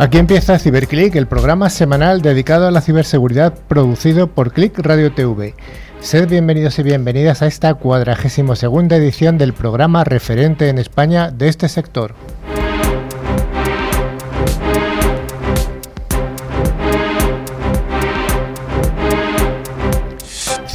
Aquí empieza CiberClick, el programa semanal dedicado a la ciberseguridad producido por Click Radio TV. Sed bienvenidos y bienvenidas a esta cuadragésimo segunda edición del programa referente en España de este sector.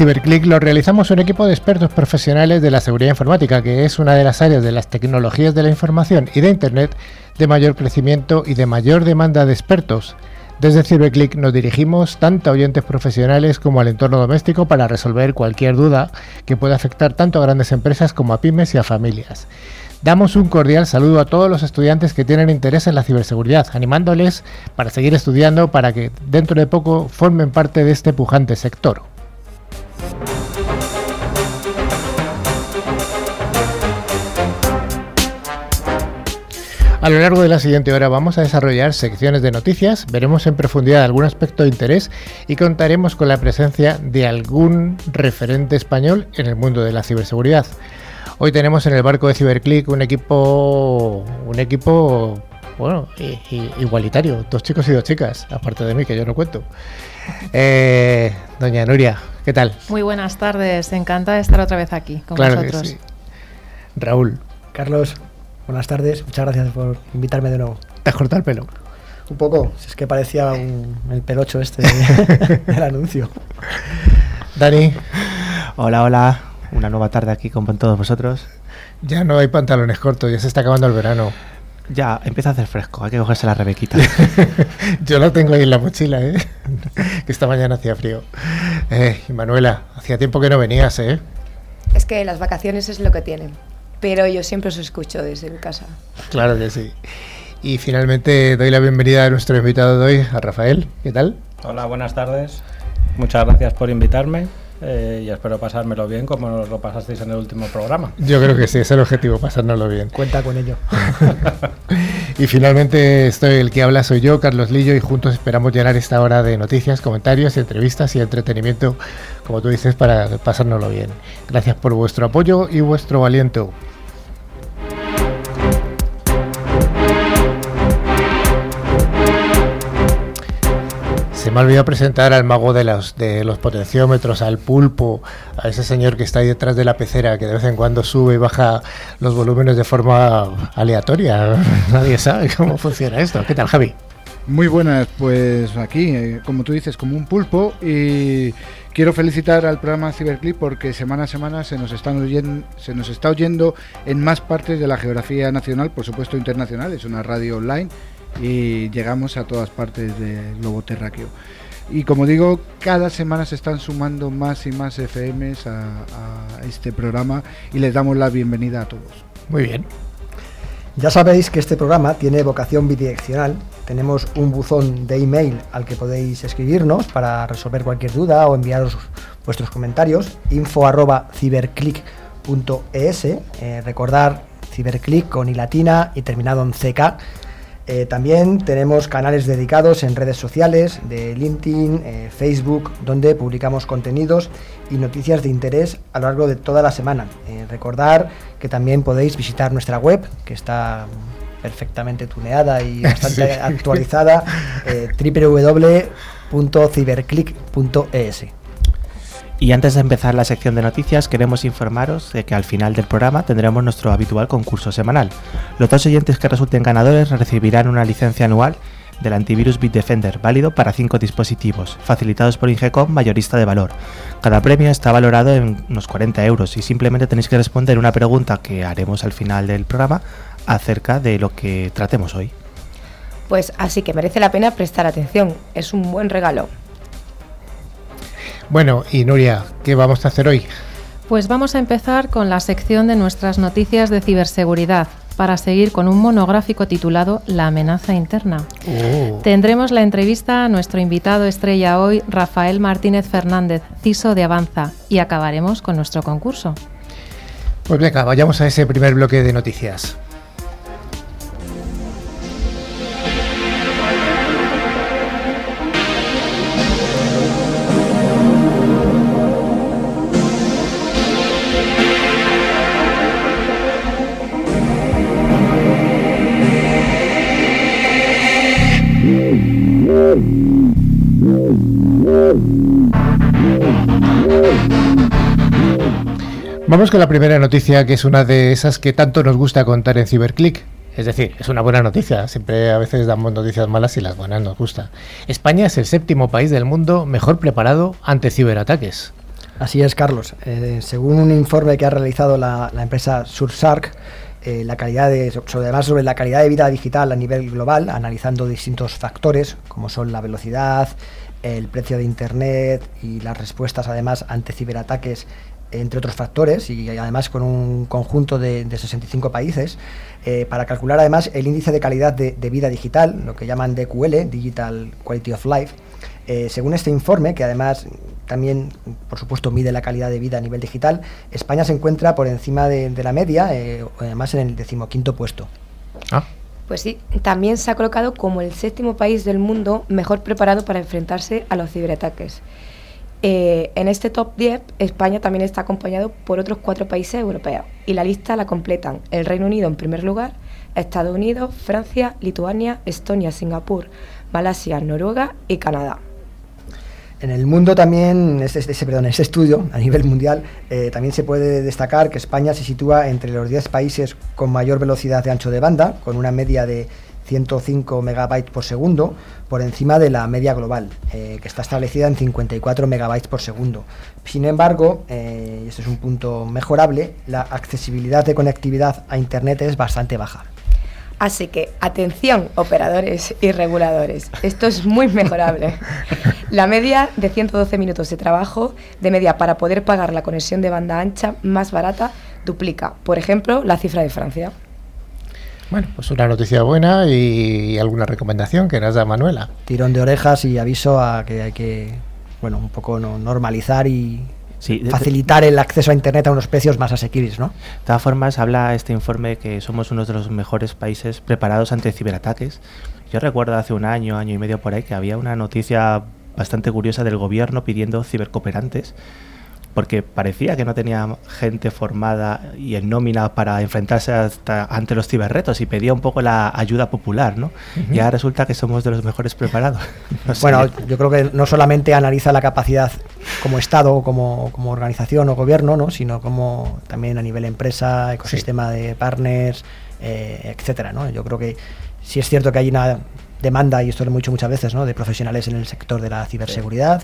CiberClick lo realizamos un equipo de expertos profesionales de la seguridad informática, que es una de las áreas de las tecnologías de la información y de Internet de mayor crecimiento y de mayor demanda de expertos. Desde CiberClick nos dirigimos tanto a oyentes profesionales como al entorno doméstico para resolver cualquier duda que pueda afectar tanto a grandes empresas como a pymes y a familias. Damos un cordial saludo a todos los estudiantes que tienen interés en la ciberseguridad, animándoles para seguir estudiando para que dentro de poco formen parte de este pujante sector. A lo largo de la siguiente hora vamos a desarrollar secciones de noticias, veremos en profundidad algún aspecto de interés y contaremos con la presencia de algún referente español en el mundo de la ciberseguridad. Hoy tenemos en el barco de CiberClick un equipo, un equipo, bueno, igualitario, dos chicos y dos chicas, aparte de mí que yo no cuento. Eh, doña Nuria, ¿qué tal? Muy buenas tardes, encantada de estar otra vez aquí con claro vosotros. Raúl. Carlos. Buenas tardes, muchas gracias por invitarme de nuevo. ¿Te has cortado el pelo? Un poco, si es que parecía el pelocho este del anuncio. Dani. Hola, hola. Una nueva tarde aquí con todos vosotros. Ya no hay pantalones cortos, ya se está acabando el verano. Ya, empieza a hacer fresco, hay que cogerse la rebequita. Yo lo tengo ahí en la mochila, ¿eh? que esta mañana hacía frío. Eh, y Manuela, hacía tiempo que no venías, ¿eh? Es que las vacaciones es lo que tienen pero yo siempre os escucho desde mi casa. Claro que sí. Y finalmente doy la bienvenida a nuestro invitado de hoy, a Rafael. ¿Qué tal? Hola, buenas tardes. Muchas gracias por invitarme. Eh, y espero pasármelo bien como lo pasasteis en el último programa. Yo creo que sí, es el objetivo, pasárnoslo bien. Cuenta con ello. y finalmente estoy el que habla soy yo, Carlos Lillo, y juntos esperamos llenar esta hora de noticias, comentarios, entrevistas y entretenimiento, como tú dices, para pasárnoslo bien. Gracias por vuestro apoyo y vuestro aliento. Se me ha olvidado presentar al mago de los, de los potenciómetros, al pulpo, a ese señor que está ahí detrás de la pecera, que de vez en cuando sube y baja los volúmenes de forma aleatoria. Nadie sabe cómo funciona esto. ¿Qué tal, Javi? Muy buenas, pues aquí, eh, como tú dices, como un pulpo y quiero felicitar al programa Ciberclip porque semana a semana se nos, están oyendo, se nos está oyendo en más partes de la geografía nacional, por supuesto internacional, es una radio online y llegamos a todas partes del globo terráqueo. Y como digo, cada semana se están sumando más y más FMs a, este programa y les damos la bienvenida a todos. Muy bien. Ya sabéis que este programa tiene vocación bidireccional. Tenemos un buzón de email al que podéis escribirnos para resolver cualquier duda o enviaros vuestros comentarios. info ciberclick.es. Eh, recordar ciberclick con i latina y terminado en ck eh, también tenemos canales dedicados en redes sociales de LinkedIn, eh, Facebook, donde publicamos contenidos y noticias de interés a lo largo de toda la semana. Eh, recordar que también podéis visitar nuestra web, que está perfectamente tuneada y bastante actualizada, www.ciberclick.es. Y antes de empezar la sección de noticias, queremos informaros de que al final del programa tendremos nuestro habitual concurso semanal. Los dos oyentes que resulten ganadores recibirán una licencia anual del antivirus Bitdefender, válido para cinco dispositivos, facilitados por Ingecom, mayorista de valor. Cada premio está valorado en unos 40 euros y simplemente tenéis que responder una pregunta que haremos al final del programa acerca de lo que tratemos hoy. Pues así que merece la pena prestar atención, es un buen regalo. Bueno, y Nuria, ¿qué vamos a hacer hoy? Pues vamos a empezar con la sección de nuestras noticias de ciberseguridad para seguir con un monográfico titulado La amenaza interna. Oh. Tendremos la entrevista a nuestro invitado estrella hoy, Rafael Martínez Fernández, CISO de Avanza, y acabaremos con nuestro concurso. Pues venga, vayamos a ese primer bloque de noticias. Vamos con la primera noticia, que es una de esas que tanto nos gusta contar en Ciberclick. Es decir, es una buena noticia. Siempre a veces damos noticias malas y las buenas nos gustan. España es el séptimo país del mundo mejor preparado ante ciberataques. Así es, Carlos. Eh, según un informe que ha realizado la, la empresa Sursark, eh, la calidad de, sobre, además sobre la calidad de vida digital a nivel global, analizando distintos factores como son la velocidad, el precio de Internet y las respuestas además ante ciberataques entre otros factores, y además con un conjunto de, 65 países, eh, para calcular además el índice de calidad de, vida digital, lo que llaman DQL, Digital Quality of Life. Eh, según este informe, que además también, por supuesto, mide la calidad de vida a nivel digital, España se encuentra por encima de, la media, eh, además en el decimoquinto puesto. Ah. Pues sí, también se ha colocado como el séptimo país del mundo mejor preparado para enfrentarse a los ciberataques. Eh, en este top 10, España también está acompañado por otros cuatro países europeos y la lista la completan el Reino Unido en primer lugar, Estados Unidos, Francia, Lituania, Estonia, Singapur, Malasia, Noruega y Canadá. En el mundo también, este, este, perdón, este estudio a nivel mundial, eh, también se puede destacar que España se sitúa entre los 10 países con mayor velocidad de ancho de banda, con una media de 105 megabytes por segundo, por encima de la media global, eh, que está establecida en 54 megabytes por segundo. Sin embargo, eh, y este es un punto mejorable, la accesibilidad de conectividad a Internet es bastante baja. Así que, atención, operadores y reguladores, esto es muy mejorable. La media de 112 minutos de trabajo de media para poder pagar la conexión de banda ancha más barata duplica, por ejemplo, la cifra de Francia. Bueno, pues una noticia buena y alguna recomendación que nos da Manuela. Tirón de orejas y aviso a que hay que, bueno, un poco normalizar y facilitar el acceso a Internet a unos precios más asequibles, ¿no? De todas formas, habla este informe que somos uno de los mejores países preparados ante ciberataques. Yo recuerdo hace un año, año y medio por ahí, que había una noticia bastante curiosa del gobierno pidiendo cibercooperantes porque parecía que no tenía gente formada y en nómina para enfrentarse hasta ante los ciberretos y pedía un poco la ayuda popular, ¿no? Y ahora resulta que somos de los mejores preparados. bueno, yo creo que no solamente analiza la capacidad como Estado, como, como organización o gobierno, ¿no? Sino como también a nivel empresa, ecosistema de partners, eh, etcétera, ¿no? Yo creo que sí es cierto que hay una demanda, y esto lo hemos dicho muchas veces, ¿no? de profesionales en el sector de la ciberseguridad.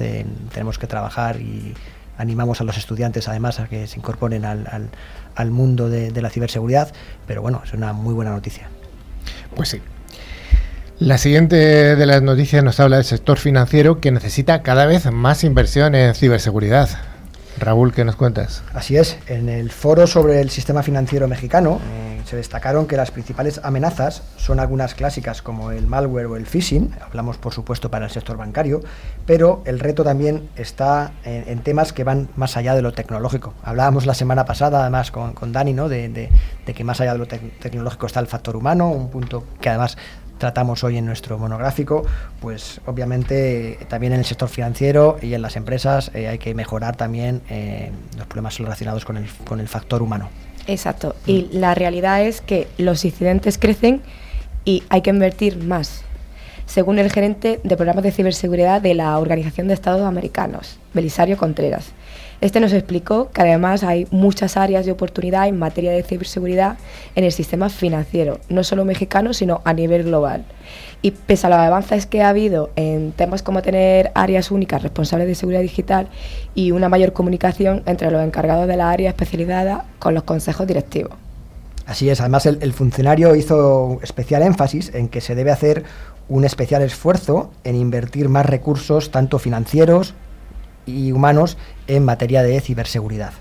tenemos que trabajar y animamos a los estudiantes además a que se incorporen al, al, mundo de, de la ciberseguridad, pero bueno, es una muy buena noticia. Pues sí, la siguiente de las noticias nos habla del sector financiero que necesita cada vez más inversión en ciberseguridad. Raúl, ¿qué nos cuentas? Así es, en el foro sobre el sistema financiero mexicano eh, se destacaron que las principales amenazas son algunas clásicas como el malware o el phishing, hablamos por supuesto para el sector bancario, pero el reto también está en, temas que van más allá de lo tecnológico. Hablábamos la semana pasada además con, Dani ¿no? de, que más allá de lo tecnológico está el factor humano, un punto que además tratamos hoy en nuestro monográfico, pues obviamente también en el sector financiero y en las empresas eh, hay que mejorar también eh, los problemas relacionados con el, con el factor humano. Exacto, y mm. la realidad es que los incidentes crecen y hay que invertir más, según el gerente de programas de ciberseguridad de la Organización de Estados Americanos, Belisario Contreras. Este nos explicó que además hay muchas áreas de oportunidad en materia de ciberseguridad en el sistema financiero, no solo mexicano, sino a nivel global. Y pese a los avances que ha habido en temas como tener áreas únicas responsables de seguridad digital y una mayor comunicación entre los encargados de la área especializada con los consejos directivos. Así es, además el, el funcionario hizo especial énfasis en que se debe hacer un especial esfuerzo en invertir más recursos, tanto financieros y humanos en materia de ciberseguridad.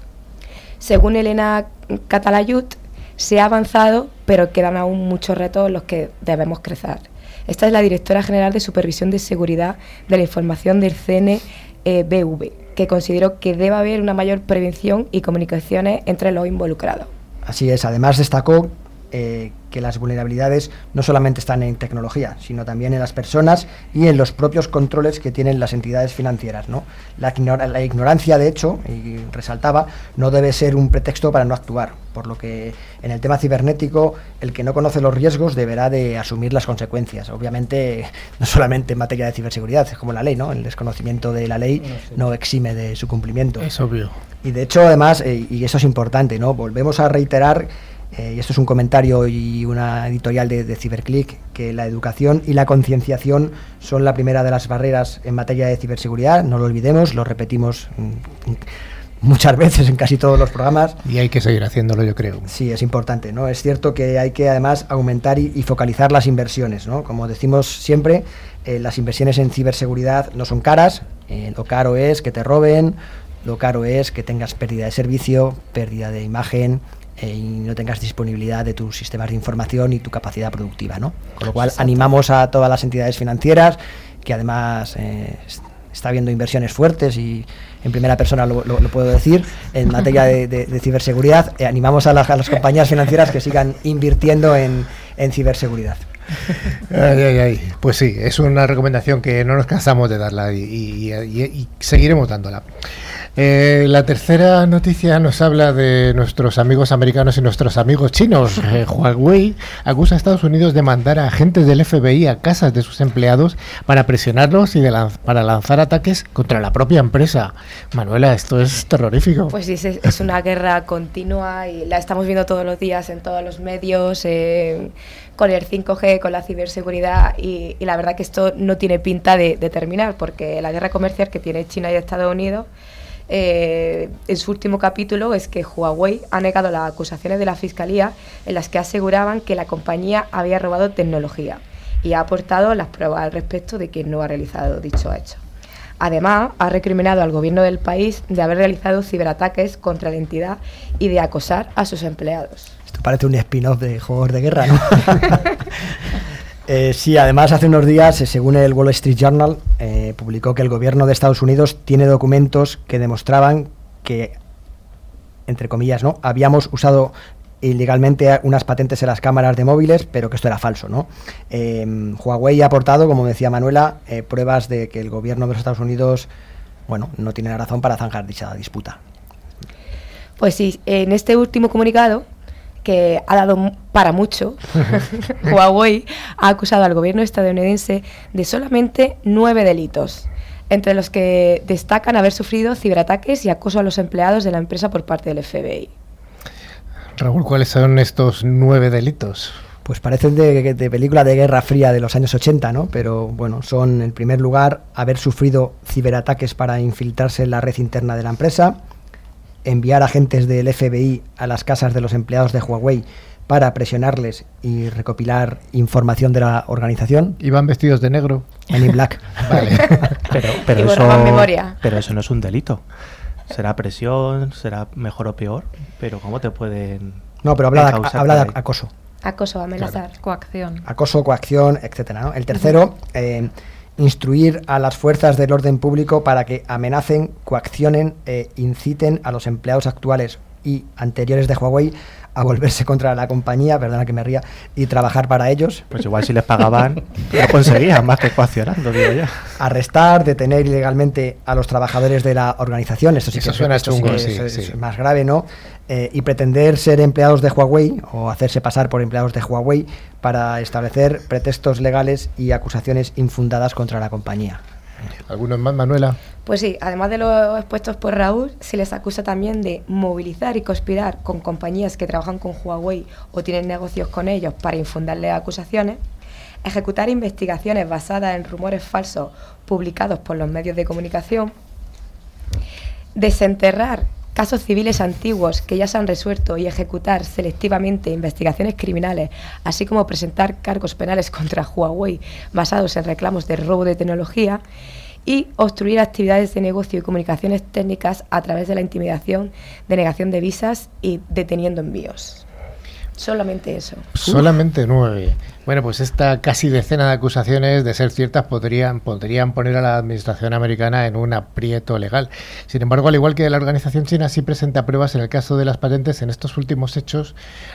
Según Elena Catalayut, se ha avanzado, pero quedan aún muchos retos en los que debemos crecer. Esta es la directora general de Supervisión de Seguridad de la Información del CNBV, que consideró que debe haber una mayor prevención y comunicaciones entre los involucrados. Así es, además destacó eh, que las vulnerabilidades no solamente están en tecnología, sino también en las personas y en los propios controles que tienen las entidades financieras. ¿no? La, la, ignorancia, de hecho, y resaltaba, no debe ser un pretexto para no actuar, por lo que en el tema cibernético el que no conoce los riesgos deberá de asumir las consecuencias. Obviamente, no solamente en materia de ciberseguridad, es como la ley, ¿no? el desconocimiento de la ley no exime de su cumplimiento. Es obvio. Y de hecho, además, eh, y eso es importante, ¿no? volvemos a reiterar eh, y esto es un comentario y una editorial de, de Ciberclick, que la educación y la concienciación son la primera de las barreras en materia de ciberseguridad, no lo olvidemos, lo repetimos mm, muchas veces en casi todos los programas. Y hay que seguir haciéndolo, yo creo. Sí, es importante, ¿no? Es cierto que hay que además aumentar y, focalizar las inversiones, ¿no? Como decimos siempre, eh, las inversiones en ciberseguridad no son caras, eh, lo caro es que te roben, lo caro es que tengas pérdida de servicio, pérdida de imagen, y no tengas disponibilidad de tus sistemas de información y tu capacidad productiva. ¿no? Con lo cual animamos a todas las entidades financieras, que además eh, está habiendo inversiones fuertes y en primera persona lo, puedo decir, en materia de, ciberseguridad, eh, animamos a las, compañías financieras que sigan invirtiendo en, ciberseguridad. Pues sí, es una recomendación que no nos cansamos de darla y seguiremos dándola. Eh, la tercera noticia nos habla de nuestros amigos americanos y nuestros amigos chinos. Eh, Huawei acusa a Estados Unidos de mandar a agentes del FBI a casas de sus empleados para presionarlos y para lanzar ataques contra la propia empresa. Manuela, esto es terrorífico. Pues sí, es, una guerra continua y la estamos viendo todos los días en todos los medios. Con el 5G, con la ciberseguridad y, la verdad que esto no tiene pinta de terminar porque la guerra comercial que tiene China y Estados Unidos eh, en su último capítulo es que Huawei ha negado las acusaciones de la Fiscalía en las que aseguraban que la compañía había robado tecnología y ha aportado las pruebas al respecto de que no ha realizado dicho hecho. Además, ha recriminado al gobierno del país de haber realizado ciberataques contra la entidad y de acosar a sus empleados. Parece un spin-off de Juegos de Guerra, ¿no? Eh, sí, además hace unos días, eh, según el Wall Street Journal, eh, publicó que el gobierno de Estados Unidos tiene documentos que demostraban que, entre comillas, no, habíamos usado ilegalmente unas patentes en las cámaras de móviles, pero que esto era falso, ¿no? Huawei ha aportado, como decía Manuela, pruebas de que el gobierno de los Estados Unidos, bueno, no tiene razón para zanjar dicha disputa. Pues sí, en este último comunicado que ha dado para mucho, Huawei ha acusado al gobierno estadounidense de solamente nueve delitos, entre los que destacan haber sufrido ciberataques y acoso a los empleados de la empresa por parte del FBI. Raúl, ¿cuáles son estos nueve delitos? Pues parecen de, de, película de Guerra Fría de los años 80, ¿no? Pero bueno, son en primer lugar haber sufrido ciberataques para infiltrarse en la red interna de la empresa, enviar agentes del FBI a las casas de los empleados de Huawei para presionarles y recopilar información de la organización. ¿Iban vestidos de negro? En black. vale. pero, pero, eso, pero eso no es un delito. Será presión, será mejor o peor, pero ¿cómo te pueden... No, pero habla, de, habla de acoso. Acoso, amenazar, coacción. Acoso, coacción, etcétera. El tercero, instruir a las fuerzas del orden público para que amenacen, coaccionen e inciten a los empleados actuales y anteriores de Huawei a volverse contra la compañía, perdona que me ría, y trabajar para ellos. Pues igual si les pagaban, lo conseguían más que coaccionando, digo yo. Arrestar, detener ilegalmente a los trabajadores de la organización, esto sí que, suena es, más grave, ¿no? Eh, y pretender ser empleados de Huawei o hacerse pasar por empleados de Huawei para establecer pretextos legales y acusaciones infundadas contra la compañía. ¿Algunos más, Manuela? Pues sí, además de los expuestos por Raúl, se les acusa también de movilizar y conspirar con compañías que trabajan con Huawei o tienen negocios con ellos para infundarles acusaciones, ejecutar investigaciones basadas en rumores falsos publicados por los medios de comunicación, desenterrar casos civiles antiguos que ya se han resuelto y ejecutar selectivamente investigaciones criminales, así como presentar cargos penales contra Huawei basados en reclamos de robo de tecnología y obstruir actividades de negocio y comunicaciones técnicas a través de la intimidación, denegación de visas y deteniendo envíos. Solamente eso. Solamente nueve. Bueno, pues esta casi decena de acusaciones, de ser ciertas, podrían, podrían poner a la administración americana en un aprieto legal. Sin embargo, al igual que la organización china sí presenta pruebas en el caso de las patentes, en estos últimos hechos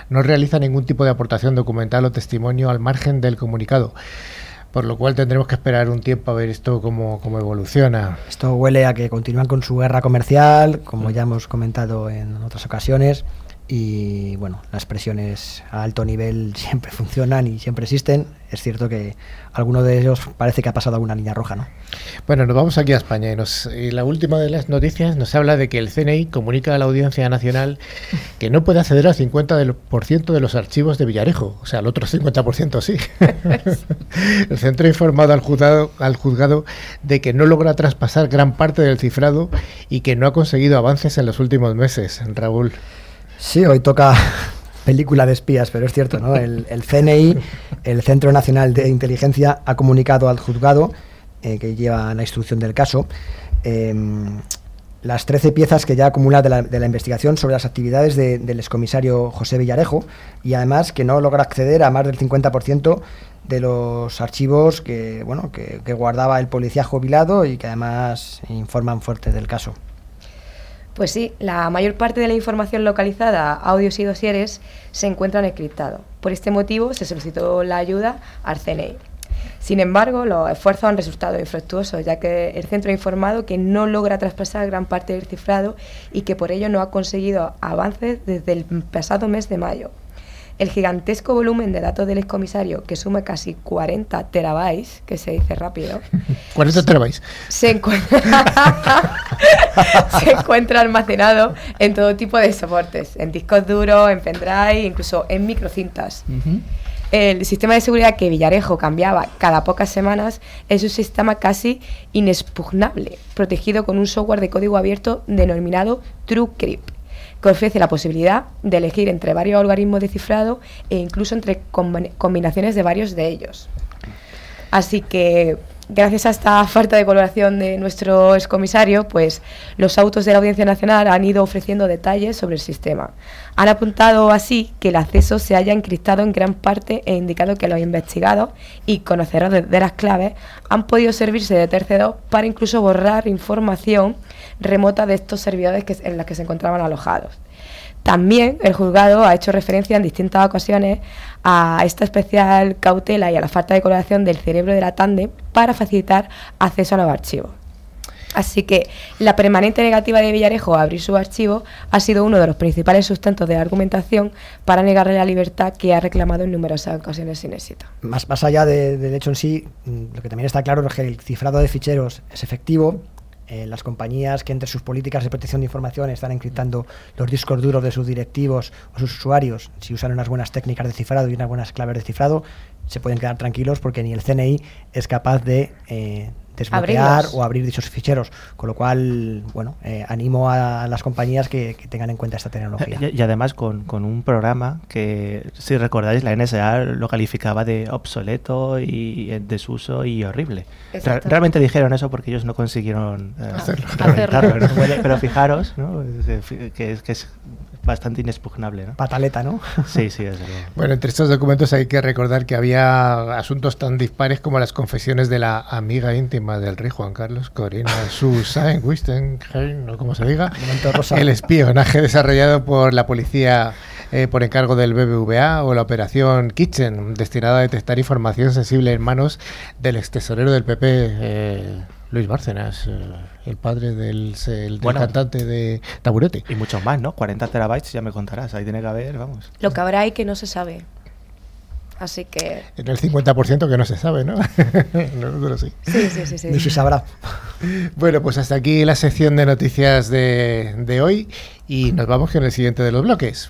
no realiza ningún tipo de aportación documental o testimonio al margen del comunicado. Por lo cual tendremos que esperar un tiempo a ver esto cómo, cómo evoluciona. Esto huele a que continúan con su guerra comercial, como ya hemos comentado en otras ocasiones y bueno, las presiones a alto nivel siempre funcionan y siempre existen. Es cierto que alguno de ellos parece que ha pasado alguna línea roja, ¿no? Bueno, nos vamos aquí a España y, nos, la última de las noticias nos habla de que el CNI comunica a la Audiencia Nacional que no puede acceder al 50% de los archivos de Villarejo, o sea, al otro 50% sí. el centro ha informado al juzgado, al juzgado de que no logra traspasar gran parte del cifrado y que no ha conseguido avances en los últimos meses. Raúl. Sí, hoy toca película de espías, pero es cierto, ¿no? El, CNI, el Centro Nacional de Inteligencia, ha comunicado al juzgado eh, que lleva la instrucción del caso em, las 13 piezas que ya acumula de la, investigación sobre las actividades del excomisario José Villarejo y además que no logra acceder a más del 50% de los archivos que, bueno, que, que guardaba el policía jubilado y que además informan fuerte del caso. Pues sí, la mayor parte de la información localizada, audios y dosieres, se encuentran encriptados. Por este motivo se solicitó la ayuda al CNI. Sin embargo, los esfuerzos han resultado infructuosos, ya que el centro ha informado que no logra traspasar gran parte del cifrado y que por ello no ha conseguido avances desde el pasado mes de mayo. El gigantesco volumen de datos del excomisario, que suma casi 40 terabytes, que se dice rápido. 40 terabytes. Se encuentra, se encuentra almacenado en todo tipo de soportes, en discos duros, en pendrive, incluso en microcintas. El sistema de seguridad que Villarejo cambiaba cada pocas semanas es un sistema casi inexpugnable, protegido con un software de código abierto denominado TrueCrypt que ofrece la posibilidad de elegir entre varios algoritmos de cifrado e incluso entre combinaciones de varios de ellos. Así que, gracias a esta falta de colaboración de nuestro excomisario, pues los autos de la Audiencia Nacional han ido ofreciendo detalles sobre el sistema. Han apuntado así que el acceso se haya encriptado en gran parte e indicado que los investigados y conocedores de las claves han podido servirse de terceros para incluso borrar información remota de estos servidores en las que se encontraban alojados. También el juzgado ha hecho referencia en distintas ocasiones a esta especial cautela y a la falta de colaboración del cerebro de la TANDE para facilitar acceso a los archivos. Así que la permanente negativa de Villarejo a abrir su archivo ha sido uno de los principales sustentos de la argumentación para negarle la libertad que ha reclamado en numerosas ocasiones sin éxito. Más, allá del hecho en sí, mm, lo que también está claro es que el cifrado de ficheros es efectivo, eh, las compañías que entre sus políticas de protección de información están encriptando los discos duros de sus directivos o sus usuarios, si usan unas buenas técnicas de cifrado y unas buenas claves de cifrado, se pueden quedar tranquilos porque ni el CNI es capaz de eh, desbloquear o abrir dichos ficheros. Con lo cual, bueno, eh, animo a las compañías que, tengan en cuenta esta tecnología. Y, además con, un programa que, si recordáis, la NSA lo calificaba de obsoleto y desuso y horrible. realmente dijeron eso porque ellos no consiguieron eh, hacerlo. Pero fijaros ¿no? que, que es bastante inexpugnable. ¿no? Pataleta, ¿no? Sí, sí, desde Bueno, entre estos documentos hay que recordar que había asuntos tan dispares como las confesiones de la amiga íntima del rey Juan Carlos, Corina Susan Wistenheim, o como se diga, el espionaje desarrollado por la policía eh, por encargo del BBVA o la operación Kitchen, destinada a detectar información sensible en manos del ex tesorero del PP. Eh, Luis Bárcenas, eh, el padre del, cantante de Taburete. Y muchos más, ¿no? 40 terabytes, ya me contarás, ahí tiene que haber, vamos. Lo que habrá ahí que no se sabe. Así que... En el 50% que no se sabe, ¿no? no, sí. Sí, sí, sí, Ni se sabrá. Bueno, pues hasta aquí la sección de noticias de, de hoy y nos vamos con el siguiente de los bloques.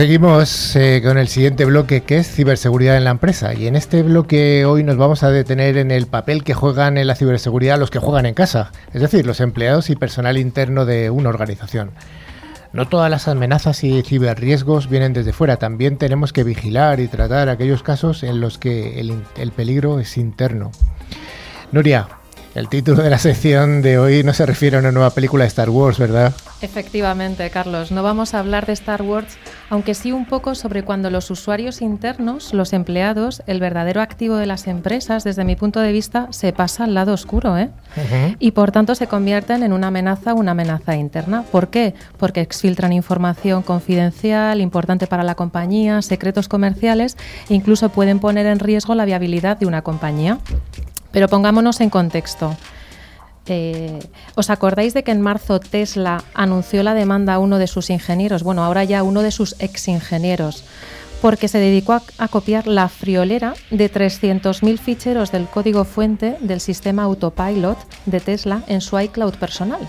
Seguimos eh, con el siguiente bloque que es ciberseguridad en la empresa y en este bloque hoy nos vamos a detener en el papel que juegan en la ciberseguridad los que juegan en casa, es decir, los empleados y personal interno de una organización. No todas las amenazas y ciberriesgos vienen desde fuera, también tenemos que vigilar y tratar aquellos casos en los que el, el peligro es interno. Nuria, el título de la sección de hoy no se refiere a una nueva película de Star Wars, ¿verdad? Efectivamente, Carlos. No vamos a hablar de Star Wars, aunque sí un poco sobre cuando los usuarios internos, los empleados, el verdadero activo de las empresas, desde mi punto de vista, se pasa al lado oscuro, ¿eh? Y por tanto se convierten en una amenaza, una amenaza interna. ¿Por qué? Porque exfiltran información confidencial, importante para la compañía, secretos comerciales e incluso pueden poner en riesgo la viabilidad de una compañía. Pero pongámonos en contexto. Eh, ¿Os acordáis de que en marzo Tesla anunció la demanda a uno de sus ingenieros? Bueno, ahora ya uno de sus ex ingenieros, porque se dedicó a, a copiar la friolera de 300.000 ficheros del código fuente del sistema Autopilot de Tesla en su iCloud personal.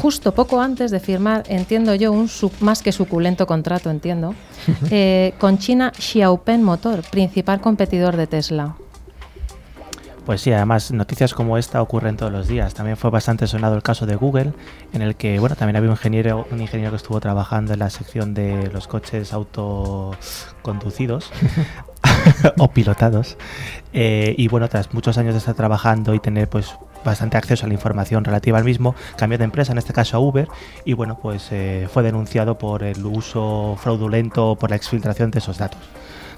Justo poco antes de firmar, entiendo yo, un más que suculento contrato, entiendo, eh, con China Xiaopen Motor, principal competidor de Tesla. Pues sí, además noticias como esta ocurren todos los días. También fue bastante sonado el caso de Google, en el que bueno, también había un ingeniero, un ingeniero que estuvo trabajando en la sección de los coches autoconducidos o pilotados. Eh, y bueno, tras muchos años de estar trabajando y tener pues bastante acceso a la información relativa al mismo, cambió de empresa, en este caso a Uber, y bueno, pues eh, fue denunciado por el uso fraudulento, por la exfiltración de esos datos.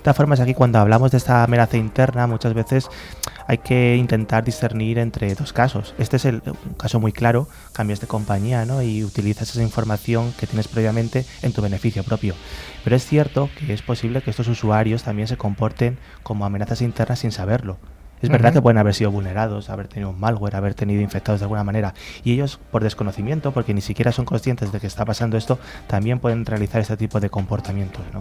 De todas formas, aquí cuando hablamos de esta amenaza interna, muchas veces hay que intentar discernir entre dos casos. Este es el, un caso muy claro, cambias de compañía ¿no? y utilizas esa información que tienes previamente en tu beneficio propio. Pero es cierto que es posible que estos usuarios también se comporten como amenazas internas sin saberlo. Es verdad que pueden haber sido vulnerados, haber tenido un malware, haber tenido infectados de alguna manera. Y ellos, por desconocimiento, porque ni siquiera son conscientes de que está pasando esto, también pueden realizar este tipo de comportamientos. ¿no?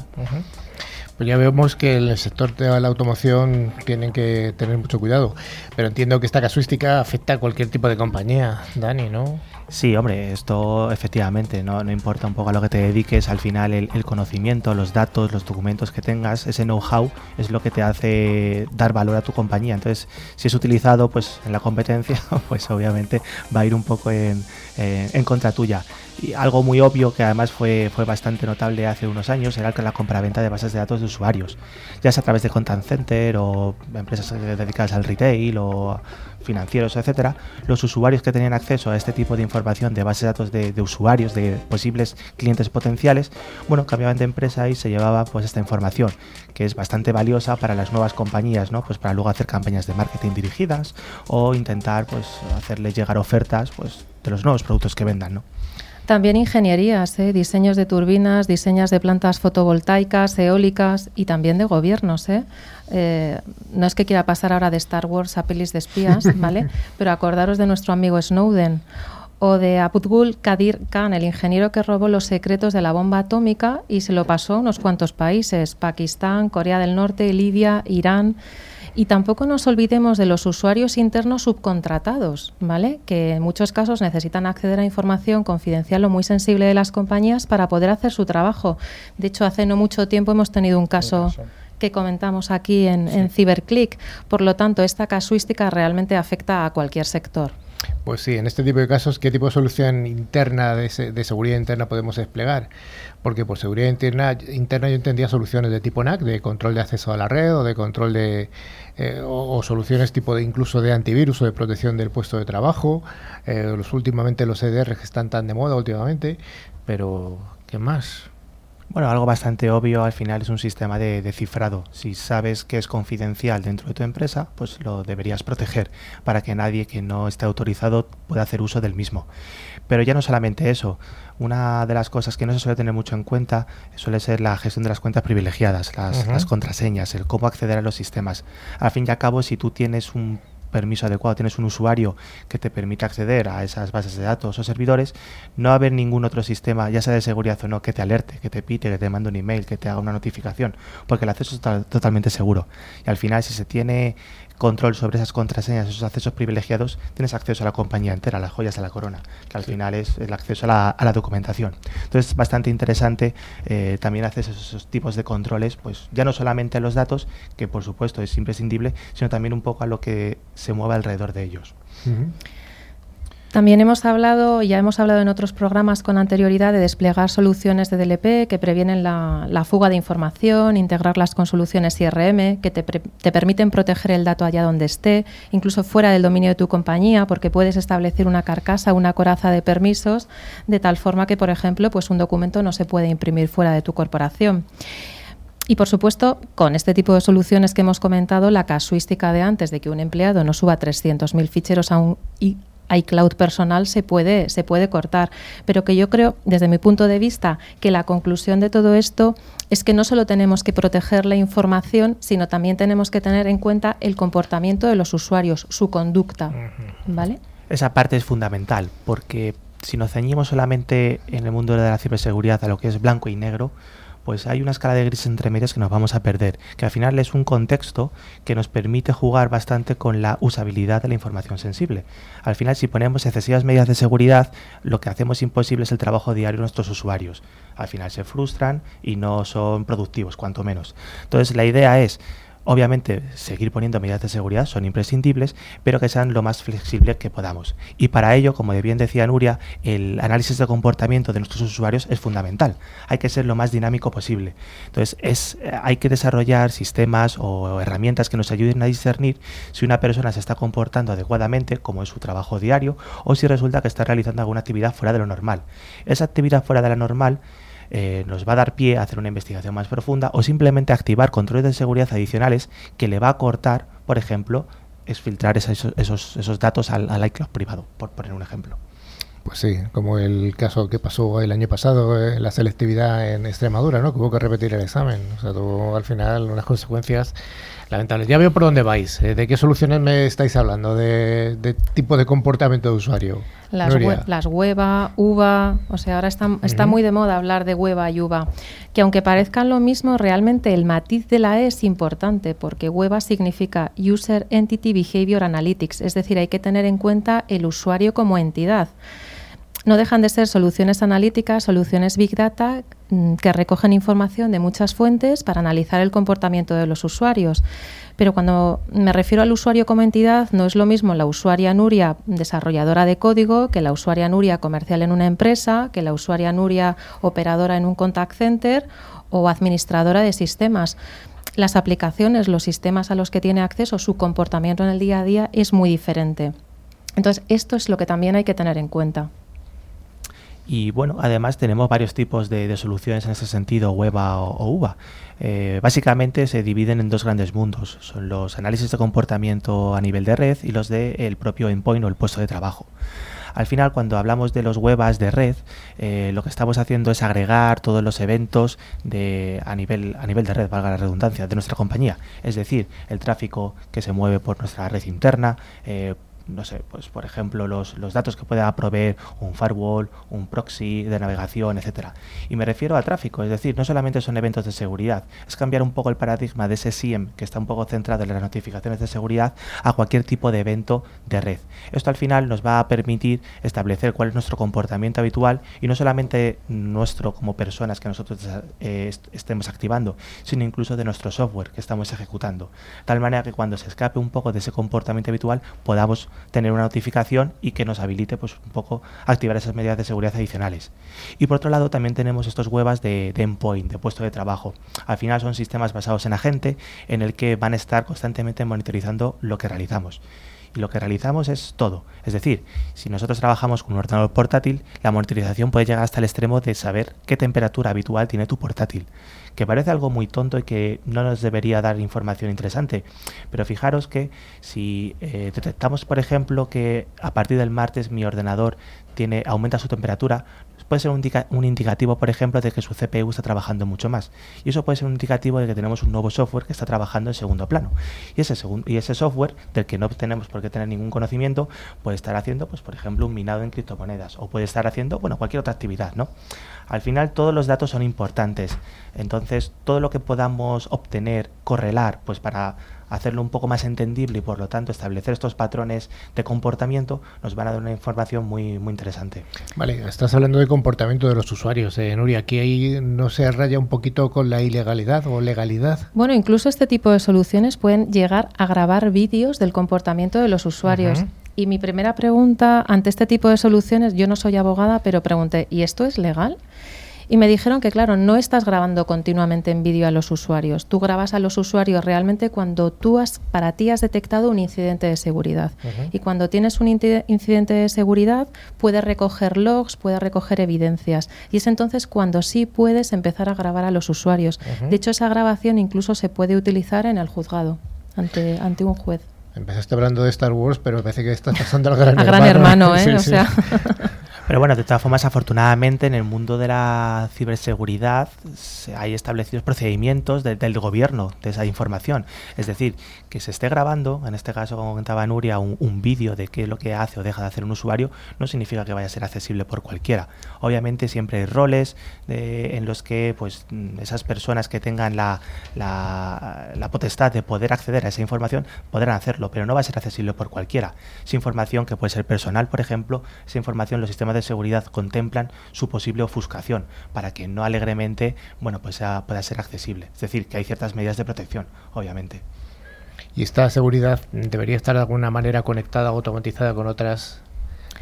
Pues ya vemos que en el sector de la automoción tienen que tener mucho cuidado. Pero entiendo que esta casuística afecta a cualquier tipo de compañía, Dani, ¿no? Sí, hombre, esto efectivamente, no, no importa un poco a lo que te dediques, al final el, conocimiento, los datos, los documentos que tengas, ese know-how es lo que te hace dar valor a tu compañía. Entonces, si es utilizado pues en la competencia, pues obviamente va a ir un poco en, en contra tuya. Algo muy obvio que además fue, fue bastante notable hace unos años era la compraventa de bases de datos de usuarios, ya sea a través de Content Center o empresas dedicadas al retail o financieros, etcétera, los usuarios que tenían acceso a este tipo de información de bases de datos de, de, usuarios, de posibles clientes potenciales, bueno, cambiaban de empresa y se llevaba pues esta información, que es bastante valiosa para las nuevas compañías, ¿no? Pues para luego hacer campañas de marketing dirigidas o intentar pues hacerles llegar ofertas pues de los nuevos productos que vendan, ¿no? También ingenierías, ¿eh? diseños de turbinas, diseños de plantas fotovoltaicas, eólicas y también de gobiernos. ¿eh? Eh, no es que quiera pasar ahora de Star Wars a pelis de espías, ¿vale? Pero acordaros de nuestro amigo Snowden o de Abdul Kadir Khan, el ingeniero que robó los secretos de la bomba atómica y se lo pasó a unos cuantos países, Pakistán, Corea del Norte, Libia, Irán. Y tampoco nos olvidemos de los usuarios internos subcontratados, ¿vale? Que en muchos casos necesitan acceder a información confidencial o muy sensible de las compañías para poder hacer su trabajo. De hecho, hace no mucho tiempo hemos tenido un caso que comentamos aquí en, sí. en CiberClick. Por lo tanto, esta casuística realmente afecta a cualquier sector. Pues sí, en este tipo de casos, ¿qué tipo de solución interna de, de seguridad interna podemos desplegar? Porque por seguridad interna, interna yo entendía soluciones de tipo NAC, de control de acceso a la red o de control de... Eh, o, o, soluciones tipo de incluso de antivirus o de protección del puesto de trabajo. Eh, los últimamente los EDR que están tan de moda últimamente. Pero, ¿qué más? Bueno, algo bastante obvio al final es un sistema de, de, cifrado. Si sabes que es confidencial dentro de tu empresa, pues lo deberías proteger para que nadie que no esté autorizado pueda hacer uso del mismo. Pero ya no solamente eso, una de las cosas que no se suele tener mucho en cuenta suele ser la gestión de las cuentas privilegiadas, las, uh -huh. las contraseñas, el cómo acceder a los sistemas. Al fin y al cabo, si tú tienes un permiso adecuado, tienes un usuario que te permite acceder a esas bases de datos o servidores, no va a haber ningún otro sistema, ya sea de seguridad o no, que te alerte, que te pite, que te mande un email, que te haga una notificación, porque el acceso está totalmente seguro. Y al final, si se tiene control sobre esas contraseñas, esos accesos privilegiados, tienes acceso a la compañía entera, a las joyas de la corona, que al final es el acceso a la, documentación. Entonces es bastante interesante, eh, también haces esos, tipos de controles, pues ya no solamente a los datos, que por supuesto es imprescindible, sino también un poco a lo que se mueve alrededor de ellos. También hemos hablado, ya hemos hablado en otros programas con anterioridad de desplegar soluciones de DLP que previenen la, fuga de información, integrarlas con soluciones IRM que te, te, permiten proteger el dato allá donde esté, incluso fuera del dominio de tu compañía, porque puedes establecer una carcasa, una coraza de permisos, de tal forma que, por ejemplo, pues un documento no se puede imprimir fuera de tu corporación. Y por supuesto, con este tipo de soluciones que hemos comentado, la casuística de antes de que un empleado no suba 300.000 ficheros a un, iCloud personal se puede, se puede cortar. Pero que yo creo, desde mi punto de vista, que la conclusión de todo esto es que no solo tenemos que proteger la información, sino también tenemos que tener en cuenta el comportamiento de los usuarios, su conducta. ¿Vale? Esa parte es fundamental, porque si nos ceñimos solamente en el mundo de la ciberseguridad a lo que es blanco y negro, pues hay una escala de grises entre medias que nos vamos a perder, que al final es un contexto que nos permite jugar bastante con la usabilidad de la información sensible. Al final, si ponemos excesivas medidas de seguridad, lo que hacemos imposible es el trabajo diario de nuestros usuarios. Al final se frustran y no son productivos, cuanto menos. Entonces, la idea es Obviamente, seguir poniendo medidas de seguridad son imprescindibles, pero que sean lo más flexibles que podamos. Y para ello, como bien decía Nuria, el análisis de comportamiento de nuestros usuarios es fundamental. Hay que ser lo más dinámico posible. Entonces, es, eh, hay que desarrollar sistemas o herramientas que nos ayuden a discernir si una persona se está comportando adecuadamente, como es su trabajo diario, o si resulta que está realizando alguna actividad fuera de lo normal. Esa actividad fuera de la normal eh, nos va a dar pie a hacer una investigación más profunda o simplemente activar controles de seguridad adicionales que le va a cortar, por ejemplo, es filtrar esos, esos, datos al, al iCloud privado, por poner un ejemplo. Pues sí, como el caso que pasó el año pasado eh, la selectividad en Extremadura, ¿no? Que hubo que repetir el examen. O sea, tuvo al final unas consecuencias lamentables. Ya veo por dónde vais. ¿eh? ¿De qué soluciones me estáis hablando? ¿De, tipo de comportamiento de usuario? Las, las UVA, UVA, o sea, ahora está, está muy de moda hablar de UVA y UVA, que aunque parezcan lo mismo, realmente el matiz de la E es importante, porque UVA significa User Entity Behavior Analytics, es decir, hay que tener en cuenta el usuario como entidad no dejan de ser soluciones analíticas, soluciones Big Data mm, que recogen información de muchas fuentes para analizar el comportamiento de los usuarios. Pero cuando me refiero al usuario como entidad, no es lo mismo la usuaria Nuria desarrolladora de código que la usuaria Nuria comercial en una empresa, que la usuaria Nuria operadora en un contact center o administradora de sistemas. Las aplicaciones, los sistemas a los que tiene acceso, su comportamiento en el día a día es muy diferente. Entonces, esto es lo que también hay que tener en cuenta. Y bueno, además tenemos varios tipos de, soluciones en ese sentido, WEBA o, UVA. Eh, básicamente se dividen en dos grandes mundos. Son los análisis de comportamiento a nivel de red y los del propio endpoint o el puesto de trabajo. Al final, cuando hablamos de los WEBAs de red, eh, lo que estamos haciendo es agregar todos los eventos de, a, nivel, a nivel de red, valga la redundancia, de nuestra compañía. Es decir, el tráfico que se mueve por nuestra red interna, eh, no sé, pues por ejemplo, los, los, datos que pueda proveer un firewall, un proxy de navegación, etcétera. Y me refiero a tráfico, es decir, no solamente son eventos de seguridad, es cambiar un poco el paradigma de ese SIEM que está un poco centrado en las notificaciones de seguridad a cualquier tipo de evento de red. Esto al final nos va a permitir establecer cuál es nuestro comportamiento habitual y no solamente nuestro como personas que nosotros eh, estemos activando, sino incluso de nuestro software que estamos ejecutando. Tal manera que cuando se escape un poco de ese comportamiento habitual podamos tener una notificación y que nos habilite pues un poco activar esas medidas de seguridad adicionales. Y por otro lado también tenemos estos webs de, de endpoint, de puesto de trabajo. Al final son sistemas basados en agente en el que van a estar constantemente monitorizando lo que realizamos y lo que realizamos es todo. Es decir, si nosotros trabajamos con un ordenador portátil, la monitorización puede llegar hasta el extremo de saber qué temperatura habitual tiene tu portátil, que parece algo muy tonto y que no nos debería dar información interesante. Pero fijaros que si eh, detectamos, por ejemplo, que a partir del martes mi ordenador tiene, aumenta su temperatura, puede ser un, indicativo, por ejemplo, de que su CPU está trabajando mucho más. Y eso puede ser un indicativo de que tenemos un nuevo software que está trabajando en segundo plano. Y ese, y ese software, del que no tenemos por qué tener ningún conocimiento, puede estar haciendo, pues, por ejemplo, un minado en criptomonedas o puede estar haciendo, bueno, cualquier otra actividad, ¿no? Al final todos los datos son importantes. Entonces, Entonces, todo lo que podamos obtener, correlar, pues para hacerlo un poco más entendible y por lo tanto establecer estos patrones de comportamiento, nos van a dar una información muy, muy interesante. Vale, estás hablando de comportamiento de los usuarios, eh, Nuria. Aquí ahí no se raya un poquito con la ilegalidad o legalidad. Bueno, incluso este tipo de soluciones pueden llegar a grabar vídeos del comportamiento de los usuarios. Y mi primera pregunta ante este tipo de soluciones, yo no soy abogada, pero pregunté, ¿y esto es legal? Y me dijeron que, claro, no estás grabando continuamente en vídeo a los usuarios. Tú grabas a los usuarios realmente cuando tú has, para ti has detectado un incidente de seguridad. Y cuando tienes un incidente de seguridad, puedes recoger logs, puedes recoger evidencias. Y es entonces cuando sí puedes empezar a grabar a los usuarios. De hecho, esa grabación incluso se puede utilizar en el juzgado, ante, ante un juez. Empezaste hablando de Star Wars, pero parece que estás pasando al gran a hermano. gran hermano, ¿eh? o sea. Pero bueno, de todas formas, afortunadamente en el mundo de la ciberseguridad hay establecidos procedimientos del gobierno de esa información. Es decir, que se esté grabando, en este caso, como comentaba Nuria, un, vídeo de qué es lo que hace o deja de hacer un usuario, no significa que vaya a ser accesible por cualquiera. Obviamente siempre hay roles en los que pues esas personas que tengan la, la, potestad de poder acceder a esa información podrán hacerlo, pero no va a ser accesible por cualquiera. Es información que puede ser personal, por ejemplo, esa información los sistemas seguridad contemplan su posible ofuscación para que no alegremente bueno, pues pueda ser accesible. Es decir, que hay ciertas medidas de protección, obviamente. ¿Y esta seguridad debería estar de alguna manera conectada o automatizada con otras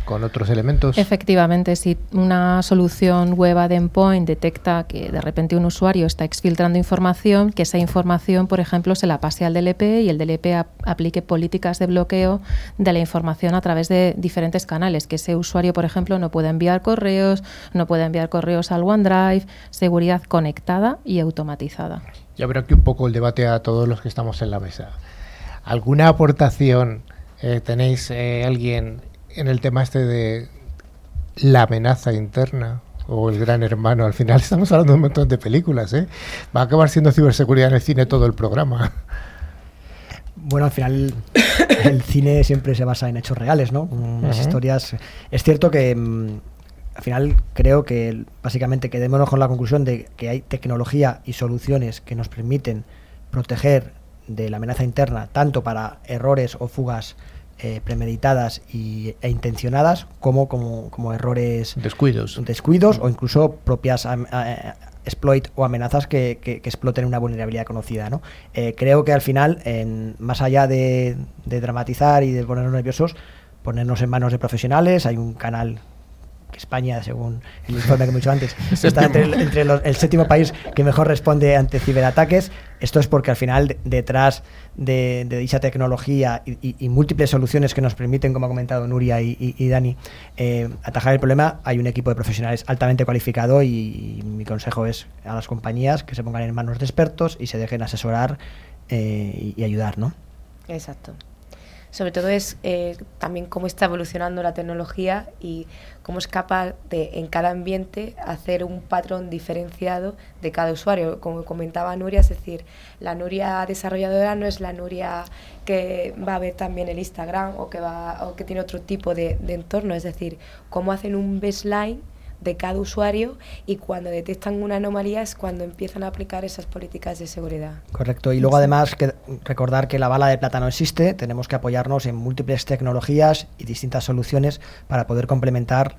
con otros elementos. Efectivamente, si una solución web de endpoint detecta que de repente un usuario está exfiltrando información, que esa información, por ejemplo, se la pase al DLP y el DLP aplique políticas de bloqueo de la información a través de diferentes canales, que ese usuario, por ejemplo, no pueda enviar correos, no pueda enviar correos al OneDrive, seguridad conectada y automatizada. Ya verá aquí un poco el debate a todos los que estamos en la mesa. ¿Alguna aportación eh, tenéis eh, alguien en el tema este de la amenaza interna o el gran hermano. Al final estamos hablando de un montón de películas, ¿eh? Va a acabar siendo ciberseguridad en el cine todo el programa. Bueno, al final el cine siempre se basa en hechos reales, ¿no? Las historias. Es cierto que mm, al final creo que básicamente quedémonos con la conclusión de que hay tecnología y soluciones que nos permiten proteger de la amenaza interna, tanto para errores o fugas eh, premeditadas y, e intencionadas como, como, como errores descuidos descuidos o incluso propias exploit o amenazas que, que, exploten una vulnerabilidad conocida ¿no? Eh, creo que al final en, más allá de, dramatizar y de ponernos nerviosos ponernos en manos de profesionales hay un canal España, según el informe que hemos dicho antes, está entre, el séptimo país que mejor responde ante ciberataques. Esto es porque al final detrás de, dicha tecnología y, múltiples soluciones que nos permiten, como ha comentado Nuria y, Dani, eh, atajar el problema, hay un equipo de profesionales altamente cualificado y, mi consejo es a las compañías que se pongan en manos de expertos y se dejen asesorar eh, y ayudar, ¿no? Exacto sobre todo es eh, también cómo está evolucionando la tecnología y cómo es capaz de en cada ambiente hacer un patrón diferenciado de cada usuario. Como comentaba Nuria, es decir, la Nuria desarrolladora no es la Nuria que va a ver también el Instagram o que, va, o que tiene otro tipo de, de entorno, es decir, cómo hacen un baseline de cada usuario y cuando detectan una anomalía es cuando empiezan a aplicar esas políticas de seguridad. Correcto. Y luego además que recordar que la bala de plata no existe, tenemos que apoyarnos en múltiples tecnologías y distintas soluciones para poder complementar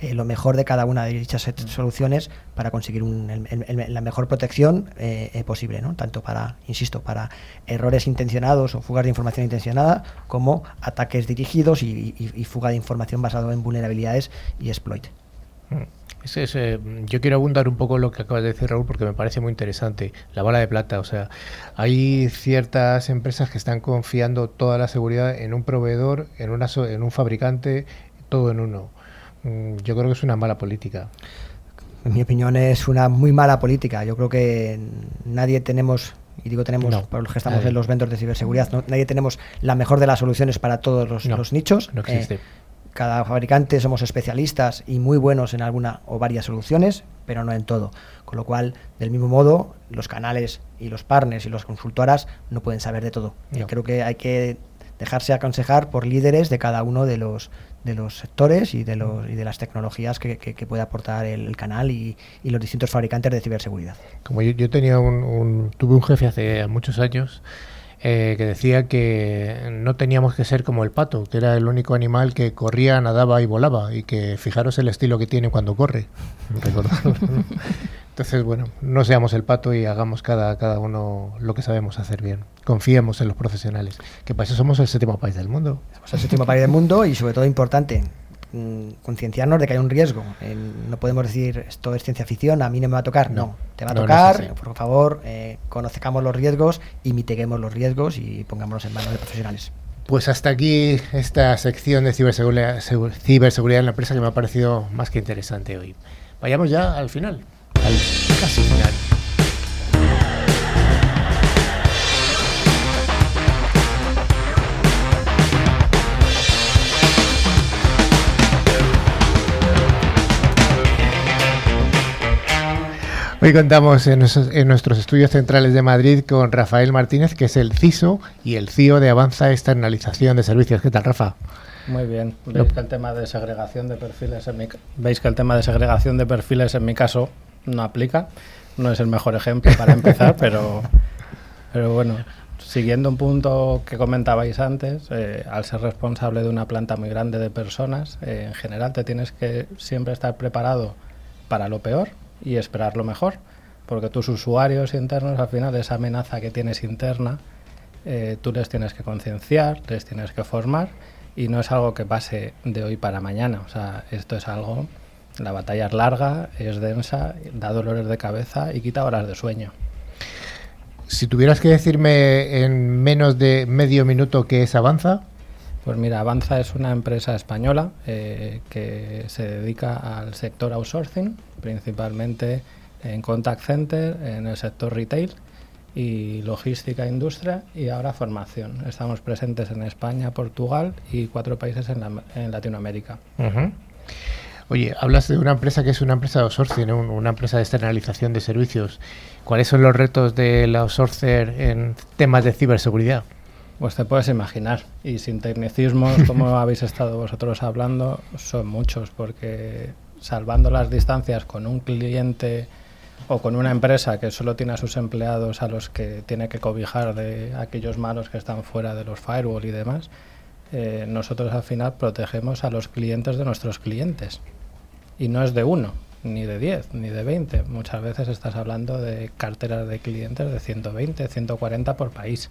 eh, lo mejor de cada una de dichas soluciones para conseguir la mejor protección eh, eh, posible, ¿no? tanto para, insisto, para errores intencionados o fugas de información intencionada, como ataques dirigidos y, y fuga de información basado en vulnerabilidades y exploit. Mm. yo quiero abundar un poco lo que acabas de decir Raúl porque me parece muy interesante. La bala de plata, o sea, hay ciertas empresas que están confiando toda la seguridad en un proveedor, en, una, en un fabricante, todo en uno. Mm, yo creo que es una mala política. En mi opinión es una muy mala política. Yo creo que nadie tenemos y digo tenemos para los que estamos en los vendors de ciberseguridad, nadie tenemos la mejor de las soluciones para todos los, nichos. No existe. Eh, cada fabricante somos especialistas y muy buenos en alguna o varias soluciones, pero no en todo. Con lo cual, del mismo modo, los canales y los partners y las consultoras no pueden saber de todo. Yo creo que hay que dejarse aconsejar por líderes de cada uno de los de los sectores y de, los, y de las tecnologías que, que, puede aportar el, canal y, y, los distintos fabricantes de ciberseguridad. Como yo, yo tenía un, tuve un jefe hace muchos años eh, que decía que no teníamos que ser como el pato, que era el único animal que corría, nadaba y volaba, y que fijaros el estilo que tiene cuando corre. Entonces, bueno, no seamos el pato y hagamos cada, cada uno lo que sabemos hacer bien. Confiemos en los profesionales, que para eso somos el séptimo país del mundo. Somos el séptimo país del mundo y sobre todo importante, concienciarnos de que hay un riesgo. no podemos decir esto es ciencia ficción, a mí no me va a tocar. No, te va a tocar. por favor, eh, conozcamos los riesgos y mitiguemos los riesgos y pongámonos en manos de profesionales. Pues hasta aquí esta sección de ciberseguridad, ciberseguridad en la empresa que me ha parecido más que interesante hoy. Vayamos ya al final, al casi final. Hoy contamos en nuestros, estudios centrales de Madrid con Rafael Martínez, que es el CISO y el CIO de Avanza Externalización de Servicios. ¿Qué tal, Rafa? Muy bien. Veis que el tema de segregación de perfiles en mi, veis que el tema de segregación de perfiles en mi caso no aplica. No es el mejor ejemplo para empezar, pero, pero bueno, siguiendo un punto que comentabais antes, eh, al ser responsable de una planta muy grande de personas, eh, en general te tienes que siempre estar preparado para lo peor y esperar lo mejor, porque tus usuarios internos, al final, esa amenaza que tienes interna, eh, tú les tienes que concienciar, les tienes que formar y no es algo que pase de hoy para mañana. O sea, esto es algo, la batalla es larga, es densa, da dolores de cabeza y quita horas de sueño. Si tuvieras que decirme en menos de medio minuto qué es Avanza. Pues mira, Avanza es una empresa española eh, que se dedica al sector outsourcing, principalmente en contact center, en el sector retail y logística, industria y ahora formación. Estamos presentes en España, Portugal y cuatro países en, Latinoamérica. Oye, hablas de una empresa que es una empresa de outsourcing, una empresa de externalización de servicios. ¿Cuáles son los retos del outsourcer en temas de ciberseguridad? Pues te puedes imaginar. Y sin tecnicismos, como habéis estado vosotros hablando, son muchos, porque salvando las distancias con un cliente o con una empresa que solo tiene a sus empleados a los que tiene que cobijar de aquellos malos que están fuera de los firewall y demás, eh, nosotros al final protegemos a los clientes de nuestros clientes. Y no es de uno, ni de 10, ni de 20. Muchas veces estás hablando de carteras de clientes de 120, 140 por país.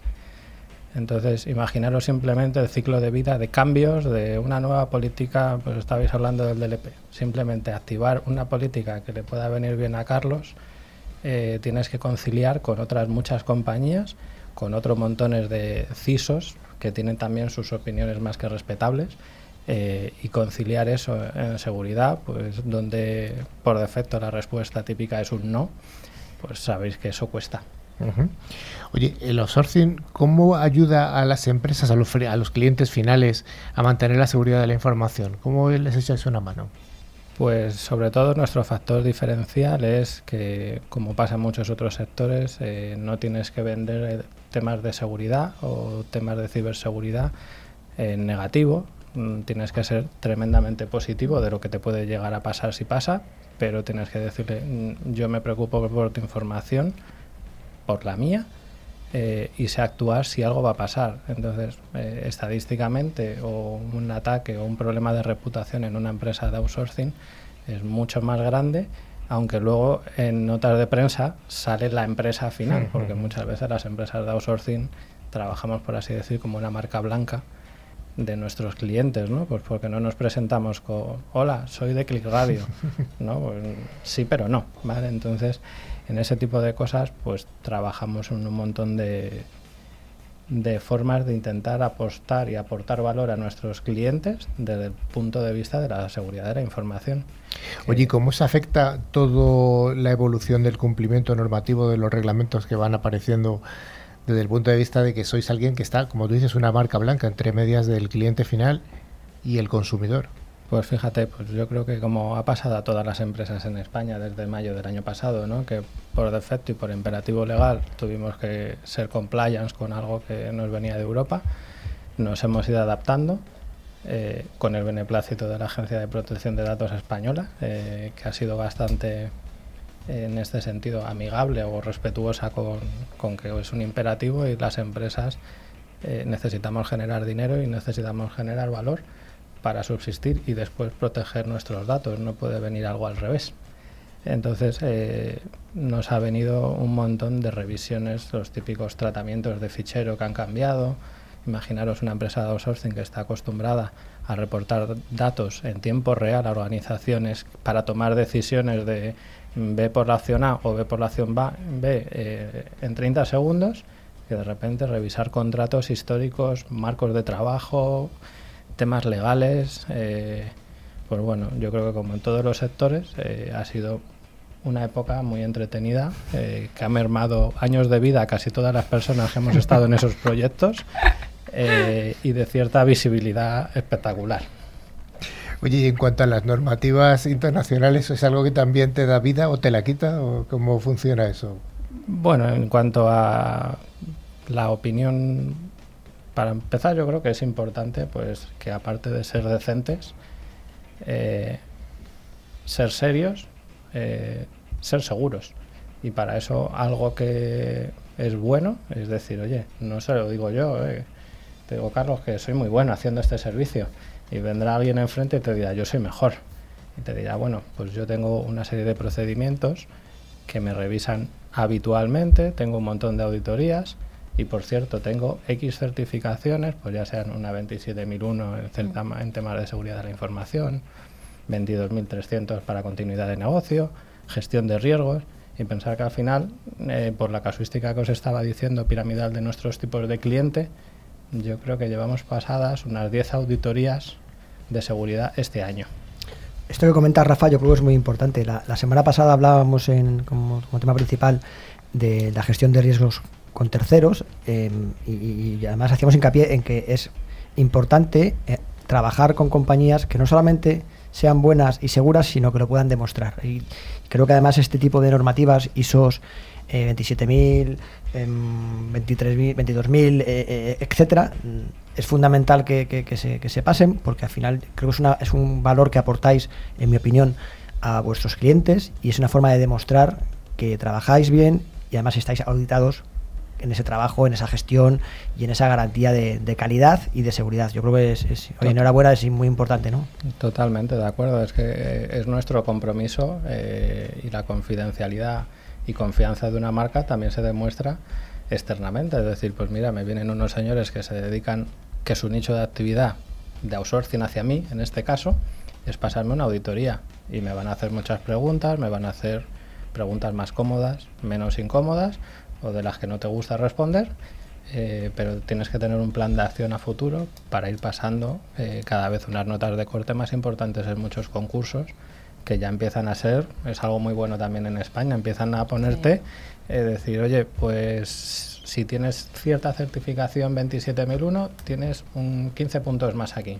Entonces, imaginaros simplemente el ciclo de vida de cambios de una nueva política, pues estabais hablando del DLP. Simplemente activar una política que le pueda venir bien a Carlos, eh, tienes que conciliar con otras muchas compañías, con otros montones de CISOs que tienen también sus opiniones más que respetables. Eh, y conciliar eso en seguridad, pues donde por defecto la respuesta típica es un no, pues sabéis que eso cuesta. Oye, el outsourcing, ¿cómo ayuda a las empresas, a los, a los clientes finales a mantener la seguridad de la información? ¿Cómo les echáis una mano? Pues sobre todo nuestro factor diferencial es que, como pasa en muchos otros sectores, eh, no tienes que vender temas de seguridad o temas de ciberseguridad en negativo. Mm, tienes que ser tremendamente positivo de lo que te puede llegar a pasar si pasa, pero tienes que decirle, mm, yo me preocupo por tu información, por la mía eh, y sé actuar si algo va a pasar. Entonces, eh, estadísticamente, o un ataque o un problema de reputación en una empresa de outsourcing es mucho más grande, aunque luego en notas de prensa sale la empresa final, porque muchas veces las empresas de outsourcing trabajamos, por así decir, como una marca blanca de nuestros clientes, ¿no? Pues porque no nos presentamos con, hola, soy de Click Radio, ¿no? Pues sí, pero no, ¿vale? Entonces, en ese tipo de cosas, pues trabajamos en un montón de, de formas de intentar apostar y aportar valor a nuestros clientes desde el punto de vista de la seguridad de la información. Oye, ¿cómo se afecta toda la evolución del cumplimiento normativo de los reglamentos que van apareciendo desde el punto de vista de que sois alguien que está, como tú dices, una marca blanca entre medias del cliente final y el consumidor? Pues fíjate, pues yo creo que como ha pasado a todas las empresas en España desde mayo del año pasado, ¿no? que por defecto y por imperativo legal tuvimos que ser compliance con algo que nos venía de Europa, nos hemos ido adaptando eh, con el beneplácito de la Agencia de Protección de Datos Española, eh, que ha sido bastante en este sentido amigable o respetuosa con, con que es un imperativo y las empresas eh, necesitamos generar dinero y necesitamos generar valor para subsistir y después proteger nuestros datos. No puede venir algo al revés. Entonces eh, nos ha venido un montón de revisiones, los típicos tratamientos de fichero que han cambiado. Imaginaros una empresa de outsourcing que está acostumbrada a reportar datos en tiempo real a organizaciones para tomar decisiones de ve por la opción A o ve por la opción B eh, en 30 segundos, que de repente revisar contratos históricos, marcos de trabajo, temas legales, eh, pues bueno, yo creo que como en todos los sectores eh, ha sido una época muy entretenida que ha mermado años de vida a casi todas las personas que hemos estado en esos proyectos y de cierta visibilidad espectacular. Oye, y en cuanto a las normativas internacionales, ¿es algo que también te da vida o te la quita? ¿O cómo funciona eso? Bueno, en cuanto a la opinión, para empezar yo creo que es importante pues que aparte de ser decentes, eh, ser serios, eh, ser seguros. Y para eso algo que es bueno es decir, oye, no se lo digo yo, eh, te digo Carlos que soy muy bueno haciendo este servicio y vendrá alguien enfrente y te dirá, yo soy mejor. Y te dirá, bueno, pues yo tengo una serie de procedimientos que me revisan habitualmente, tengo un montón de auditorías y por cierto tengo X certificaciones, pues ya sean una 27001 en, en temas de seguridad de la información, 22.300 para continuidad de negocio, gestión de riesgos y pensar que al final, eh, por la casuística que os estaba diciendo piramidal de nuestros tipos de cliente, yo creo que llevamos pasadas unas 10 auditorías de seguridad este año. Esto que comenta Rafa yo creo que es muy importante. La, semana pasada hablábamos en, como, tema principal de la gestión de riesgos con terceros em, y, además hacíamos hincapié en que es importante eh, trabajar con compañías que no solamente sean buenas y seguras, sino que lo puedan demostrar. Y creo que además este tipo de normativas, ISOs eh, 27.000, 23.000, 22.000, eh, etcétera, es fundamental que, se, que, se, pasen porque al final creo que es, una, es un valor que aportáis, en mi opinión, a vuestros clientes y es una forma de demostrar que trabajáis bien y además estáis auditados en ese trabajo, en esa gestión y en esa garantía de, calidad y de seguridad. Yo creo que es, es enhorabuena, es muy importante, ¿no? Totalmente, de acuerdo. Es que eh, es nuestro compromiso eh, y la confidencialidad y confianza de una marca también se demuestra externamente. Es decir, pues mira, me vienen unos señores que se dedican, que su nicho de actividad de outsourcing hacia mí, en este caso, es pasarme una auditoría y me van a hacer muchas preguntas, me van a hacer preguntas más cómodas, menos incómodas o de las que no te gusta responder, eh, pero tienes que tener un plan de acción a futuro para ir pasando eh, cada vez unas notas de corte más importantes en muchos concursos que ya empiezan a ser, es algo muy bueno también en España, empiezan a ponerte, eh, decir, oye, pues si tienes cierta certificación 27001, tienes un 15 puntos más aquí.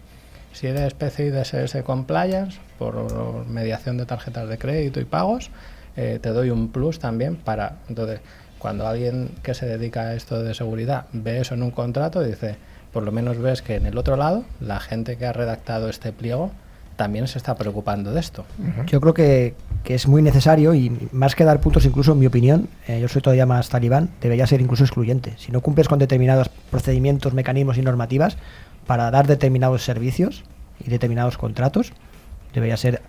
Si eres PCI DSS Compliance, por mediación de tarjetas de crédito y pagos, eh, te doy un plus también para... Entonces, cuando alguien que se dedica a esto de seguridad ve eso en un contrato, dice, por lo menos ves que en el otro lado, la gente que ha redactado este pliego también se está preocupando de esto. Yo creo que, es muy necesario y más que dar puntos, incluso en mi opinión, eh, yo soy todavía más talibán, debería ser incluso excluyente. Si no cumples con determinados procedimientos, mecanismos y normativas para dar determinados servicios y determinados contratos, debería ser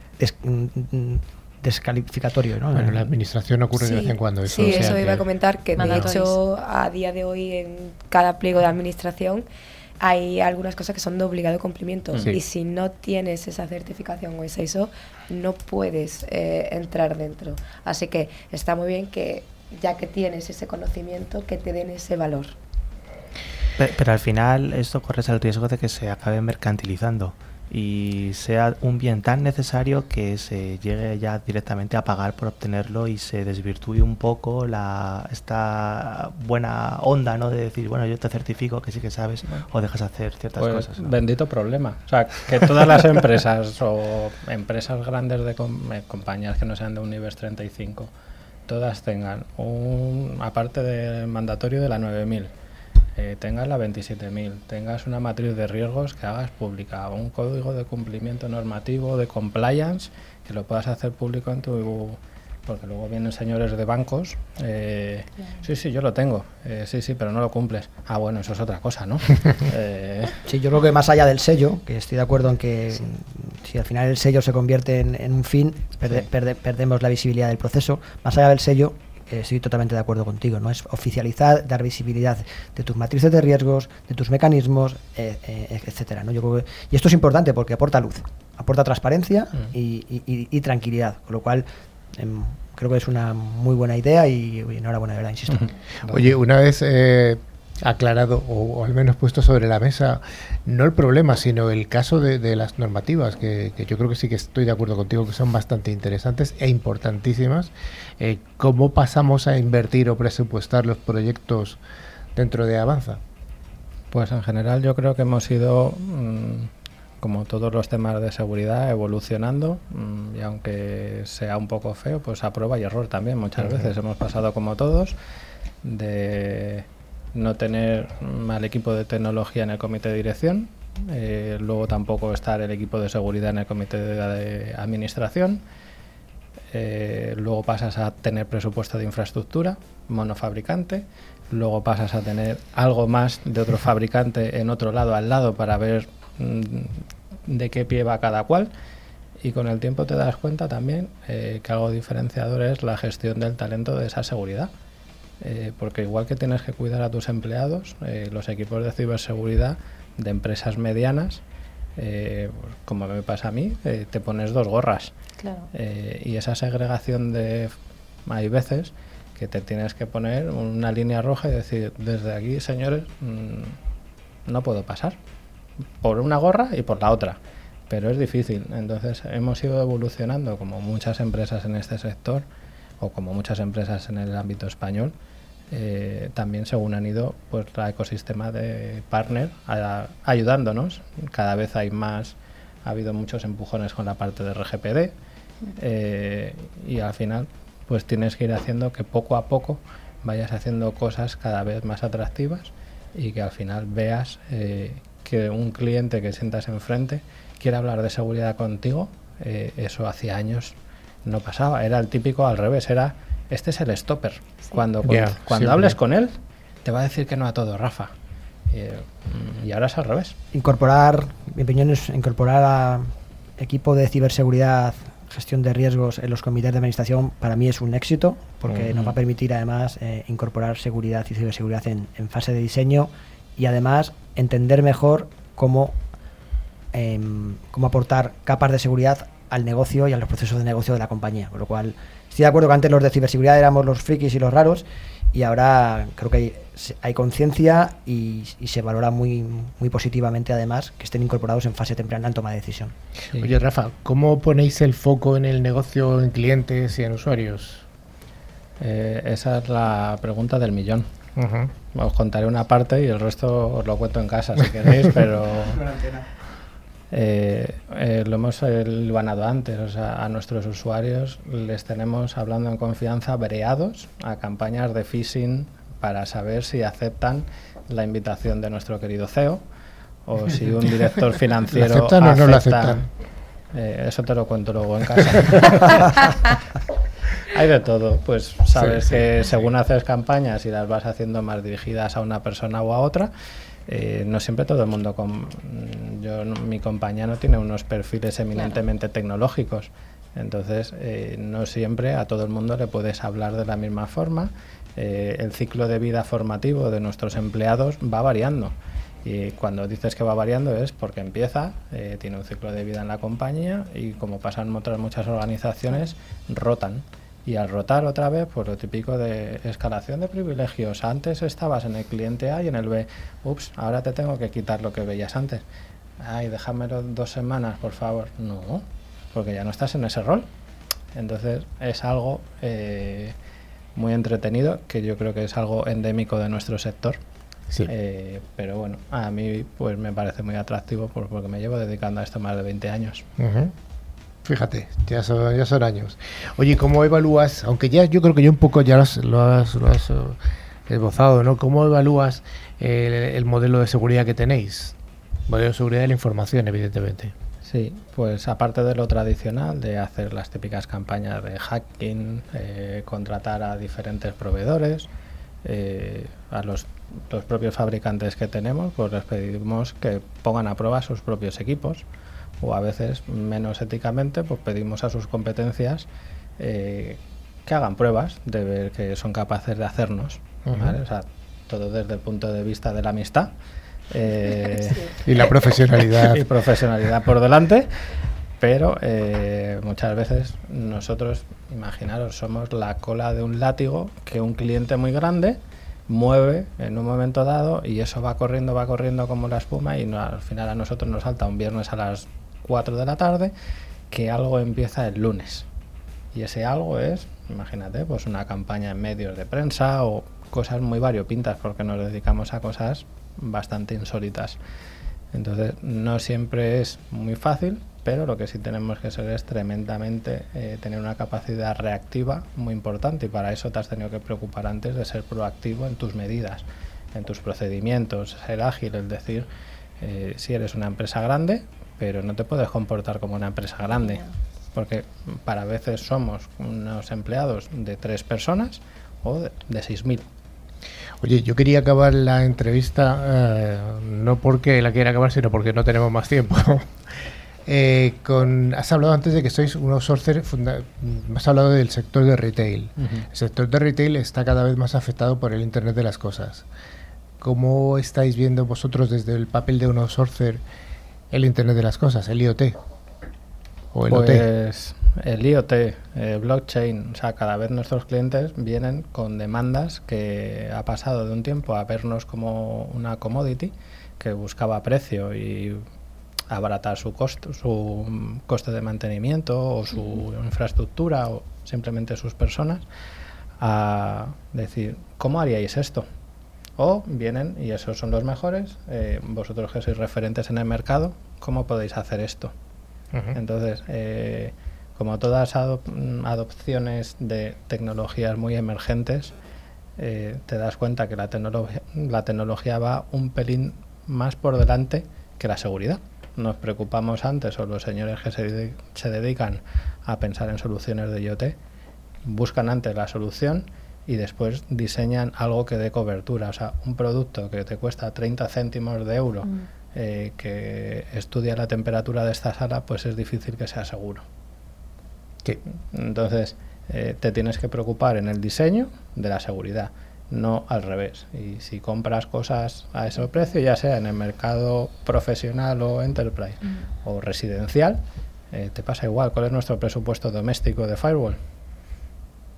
mm, mm, descalificatorio. ¿no? Bueno, la administración ocurre de vez en cuando. Eso, sí, eso iba a comentar, que de hecho a día de hoy en cada pliego de administración hay algunas cosas que son de obligado cumplimiento y si no tienes esa certificación o esa ISO no puedes eh, entrar dentro. Así que está muy bien que ya que tienes ese conocimiento que te den ese valor. Pero, al final esto corres el riesgo de que se acabe mercantilizando y sea un bien tan necesario que se llegue ya directamente a pagar por obtenerlo y se desvirtúe un poco la esta buena onda no de decir bueno yo te certifico que sí que sabes o dejas hacer ciertas pues, cosas bendito problema. O sea que todas las empresas o empresas grandes de eh, compañías que no sean de un nivel 35 todas tengan un aparte del mandatorio de la 9000 eh, tengas la 27.000, tengas una matriz de riesgos que hagas pública, un código de cumplimiento normativo, de compliance, que lo puedas hacer público en tu porque luego vienen señores de bancos, eh, sí, sí, yo lo tengo, eh, sí, sí, pero no lo cumples. Ah, bueno, eso es otra cosa, ¿no? eh, sí, yo creo que más allá del sello, que estoy de acuerdo en que si al final el sello se convierte en, un fin, perdemos la visibilidad del proceso, más allá del sello, estoy totalmente de acuerdo contigo, ¿no? Es oficializar, dar visibilidad de tus matrices de riesgos, de tus mecanismos, etcétera, ¿no? Yo creo y esto es importante porque aporta luz, aporta transparencia mm. y, tranquilidad, con lo cual Em, creo que es una muy buena idea y, enhorabuena, de verdad, insisto. Oye, una vez eh, aclarado o, al menos puesto sobre la mesa, no el problema, sino el caso de, las normativas, que, yo creo que sí que estoy de acuerdo contigo, que son bastante interesantes e importantísimas. Eh, ¿Cómo pasamos a invertir o presupuestar los proyectos dentro de Avanza? Pues en general yo creo que hemos ido... Mm, como todos los temas de seguridad, evolucionando mm, y aunque sea un poco feo, pues a prueba y error también. Muchas veces hemos pasado como todos de no tener mal equipo de tecnología en el comité de dirección, eh, luego tampoco estar el equipo de seguridad en el comité de, administración, eh, luego pasas a tener presupuesto de infraestructura, monofabricante, luego pasas a tener algo más de otro fabricante en otro lado al lado para ver Mm, de qué pie va cada cual y con el tiempo te das cuenta también eh, que algo diferenciador es la gestión del talento de esa seguridad. Eh, porque igual que tienes que cuidar a tus empleados, eh, los equipos de ciberseguridad de empresas medianas, pues, como me pasa a mí, te pones dos gorras. y esa segregación de... Hay veces que te tienes que poner una línea roja y decir, desde aquí, señores, mm, no puedo pasar por una gorra y por la otra. Pero es difícil. Entonces hemos ido evolucionando como muchas empresas en este sector o como muchas empresas en el ámbito español. Eh, también según han ido pues el ecosistema de partner ayudándonos. Cada vez hay más, ha habido muchos empujones con la parte de RGPD eh, y al final pues tienes que ir haciendo que poco a poco vayas haciendo cosas cada vez más atractivas y que al final veas eh, que un cliente que sientas enfrente quiera hablar de seguridad contigo, eso hacía años no pasaba. Era el típico al revés, era este es el stopper. Cuando, cuando, hables con él, te va a decir que no a todo, Rafa. Mm, y ahora es al revés. Incorporar, mi opinión es incorporar a equipo de ciberseguridad, gestión de riesgos en los comités de administración, para mí es un éxito, porque nos va a permitir además eh, incorporar seguridad y ciberseguridad en, en fase de diseño y además entender mejor cómo, em, cómo aportar capas de seguridad al negocio y a los procesos de negocio de la compañía. Con lo cual, estoy de acuerdo que antes los de ciberseguridad éramos los frikis y los raros, y ahora creo que hay, hay conciencia y, se valora muy, muy positivamente además que estén incorporados en fase temprana en toma de decisión. Oye, Rafa, ¿cómo ponéis el foco en el negocio, en clientes y en usuarios? Eh, esa es la pregunta del millón. Os contaré una parte y el resto os lo cuento en casa si queréis, pero eh, eh, lo hemos ganado antes. O sea, a nuestros usuarios les tenemos hablando en confianza breados a campañas de phishing para saber si aceptan la invitación de nuestro querido CEO o si un director financiero aceptan o no lo aceptan. Eh, eso te lo cuento luego en casa. Hay de todo, pues sabes que según haces campañas y las vas haciendo más dirigidas a una persona o a otra, eh, no siempre todo el mundo, con, yo, mi compañía no tiene unos perfiles eminentemente tecnológicos, entonces eh, no siempre a todo el mundo le puedes hablar de la misma forma. Eh, el ciclo de vida formativo de nuestros empleados va variando. Y cuando dices que va variando es porque empieza, tiene un ciclo de vida en la compañía y como pasan otras muchas organizaciones, rotan. Y al rotar otra vez, pues lo típico de escalación de privilegios. Antes estabas en el cliente A y en el B. Ups, ahora te tengo que quitar lo que veías antes. Ay, déjamelo dos semanas, por favor. No, porque ya no estás en ese rol. Entonces es algo eh, muy entretenido, que yo creo que es algo endémico de nuestro sector. Sí. Eh, pero bueno, a mí pues me parece muy atractivo porque me llevo dedicando a esto más de 20 años. Fíjate, ya son, ya son años. Oye, ¿cómo evalúas? Aunque ya yo creo que yo un poco ya lo has, lo has, esbozado, ¿no? ¿Cómo evalúas el, modelo de seguridad que tenéis? Modelo de seguridad de la información, evidentemente. Sí, pues aparte de lo tradicional, de hacer las típicas campañas de hacking, eh, contratar a diferentes proveedores, eh, a los, los, propios fabricantes que tenemos, pues les pedimos que pongan a prueba sus propios equipos o a veces menos éticamente, pues pedimos a sus competencias eh, que hagan pruebas de ver que son capaces de hacernos. O sea, todo desde el punto de vista de la amistad. Eh, y la profesionalidad. y profesionalidad por delante. Pero eh, muchas veces nosotros, imaginaros, somos la cola de un látigo que un cliente muy grande mueve en un momento dado y eso va corriendo, va corriendo como la espuma y al final a nosotros nos salta un viernes a las 4 de la tarde que algo empieza el lunes. Y ese algo es, imagínate, pues una campaña en medios de prensa o cosas muy variopintas porque nos dedicamos a cosas bastante insólitas. Entonces no siempre es muy fácil, pero lo que sí tenemos que ser es tremendamente eh, tener una capacidad reactiva muy importante y para eso te has tenido que preocupar antes de ser proactivo en tus medidas, en tus procedimientos, ser ágil, es decir, eh, si eres una empresa grande, pero no te puedes comportar como una empresa grande, porque para veces somos unos empleados de tres personas o de, seis mil. Oye, yo quería acabar la entrevista, eh, no porque la quiera acabar, sino porque no tenemos más tiempo. Eh, con, has hablado antes de que sois un outsourcer, has hablado del sector de retail. El sector de retail está cada vez más afectado por el Internet de las Cosas. ¿Cómo estáis viendo vosotros desde el papel de un outsourcer el Internet de las Cosas, el IoT? ¿O el pues el IoT, eh, blockchain, o sea, cada vez nuestros clientes vienen con demandas que ha pasado de un tiempo a vernos como una commodity que buscaba precio y abaratar su costo, su coste de mantenimiento o su infraestructura o simplemente sus personas, a decir, ¿cómo haríais esto? O vienen, y esos son los mejores, eh, vosotros que sois referentes en el mercado, ¿cómo podéis hacer esto? Entonces, eh, como todas adopciones de tecnologías muy emergentes, eh, te das cuenta que la, la tecnología va un pelín más por delante que la seguridad nos preocupamos antes o los señores que se, se dedican a pensar en soluciones de IoT buscan antes la solución y después diseñan algo que dé cobertura. O sea, un producto que te cuesta 30 céntimos de euro, mm. eh, que estudia la temperatura de esta sala, pues es difícil que sea seguro. Entonces, eh, te tienes que preocupar en el diseño de la seguridad no al revés. Y si compras cosas a ese precio, ya sea en el mercado profesional o enterprise mm. o residencial, eh, te pasa igual. ¿Cuál es nuestro presupuesto doméstico de firewall?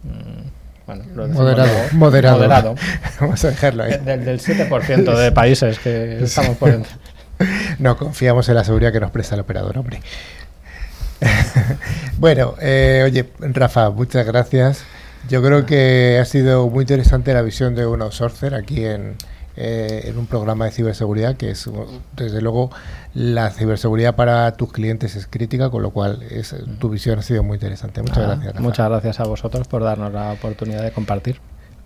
Mm, bueno, moderado, moderado, Vamos a dejarlo ahí. Del, del 7% de países que estamos por dentro. No confiamos en la seguridad que nos presta el operador, hombre. bueno, eh, oye, Rafa, muchas gracias. Yo creo que ha sido muy interesante la visión de un outsourcer aquí en, eh, en un programa de ciberseguridad, que es, desde luego, la ciberseguridad para tus clientes es crítica, con lo cual es, tu visión ha sido muy interesante. Muchas gracias. Muchas gracias a vosotros por darnos la oportunidad de compartir.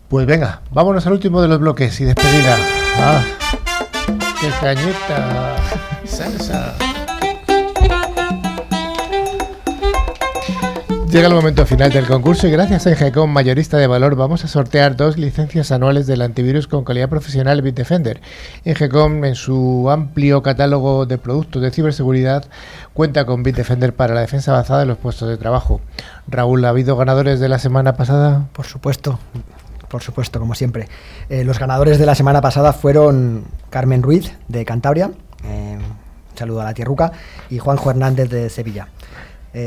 Pues venga, vámonos al último de los bloques y despedida. ¡Ah! ¡Qué cañita! ¡Salsa! Llega el momento final del concurso y gracias a Ingecom Mayorista de Valor vamos a sortear dos licencias anuales del antivirus con calidad profesional Bitdefender. Ingecom en su amplio catálogo de productos de ciberseguridad cuenta con Bitdefender para la defensa avanzada de los puestos de trabajo. Raúl, ¿ha habido ganadores de la semana pasada? Por supuesto, por supuesto, como siempre. Eh, los ganadores de la semana pasada fueron Carmen Ruiz de Cantabria, eh, un saludo a la tierruca, y Juanjo Hernández de Sevilla.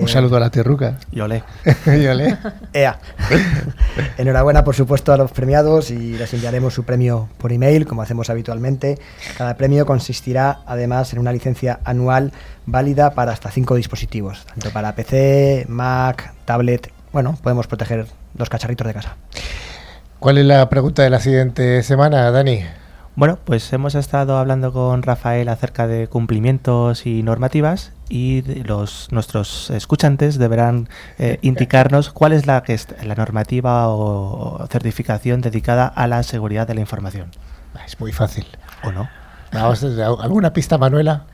Un saludo a la tierruca. Y olé. y olé. Ea. Enhorabuena, por supuesto, a los premiados y les enviaremos su premio por email, como hacemos habitualmente. Cada premio consistirá, además, en una licencia anual válida para hasta cinco dispositivos, tanto para PC, Mac, tablet. Bueno, podemos proteger los cacharritos de casa. ¿Cuál es la pregunta de la siguiente semana, Dani? Bueno, pues hemos estado hablando con Rafael acerca de cumplimientos y normativas y los nuestros escuchantes deberán eh, indicarnos cuál es la, la normativa o certificación dedicada a la seguridad de la información. Es muy fácil. ¿O no? Vamos, ¿Alguna pista, Manuela?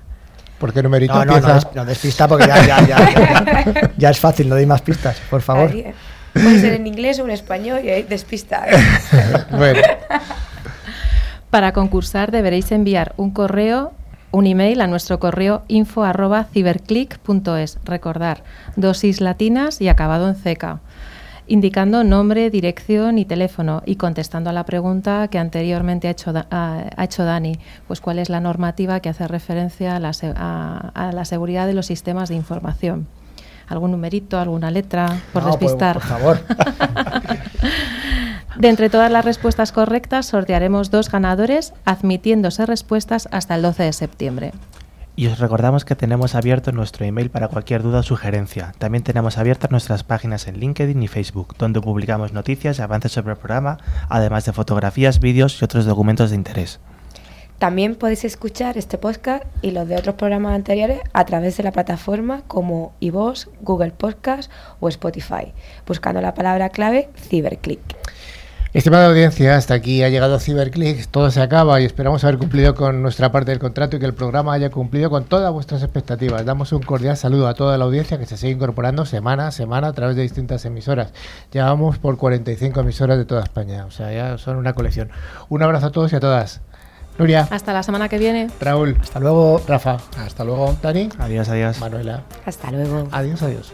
Porque numerito no, no, empieza... no, despista porque ya, ya, ya, ya, es fácil, no doy más pistas, por favor. Puede ser en inglés o en español y ahí despista. bueno. Para concursar deberéis enviar un correo, un email a nuestro correo info arroba ciberclick.es. Recordar, dosis latinas y acabado en CK indicando nombre, dirección y teléfono y contestando a la pregunta que anteriormente ha hecho, ha hecho Dani, pues cuál es la normativa que hace referencia a la, a, la seguridad de los sistemas de información. ¿Algún numerito, alguna letra, por pues, despistar? por favor. De entre todas las respuestas correctas, sortearemos dos ganadores, admitiéndose respuestas hasta el 12 de septiembre. Y os recordamos que tenemos abierto nuestro email para cualquier duda o sugerencia. También tenemos abiertas nuestras páginas en LinkedIn y Facebook, donde publicamos noticias y avances sobre el programa, además de fotografías, vídeos y otros documentos de interés. También podéis escuchar este podcast y los de otros programas anteriores a través de la plataforma como iVoox, Google Podcast o Spotify, buscando la palabra clave Ciberclick. Estimada audiencia, hasta aquí ha llegado CyberClick, todo se acaba y esperamos haber cumplido con nuestra parte del contrato y que el programa haya cumplido con todas vuestras expectativas. Damos un cordial saludo a toda la audiencia que se sigue incorporando semana a semana a través de distintas emisoras. Llevamos por 45 emisoras de toda España, o sea, ya son una colección. Un abrazo a todos y a todas. Nuria. Hasta la semana que viene. Raúl. Hasta luego. Rafa. Hasta luego. Dani. Adiós, adiós. Manuela. Hasta luego. Adiós, adiós.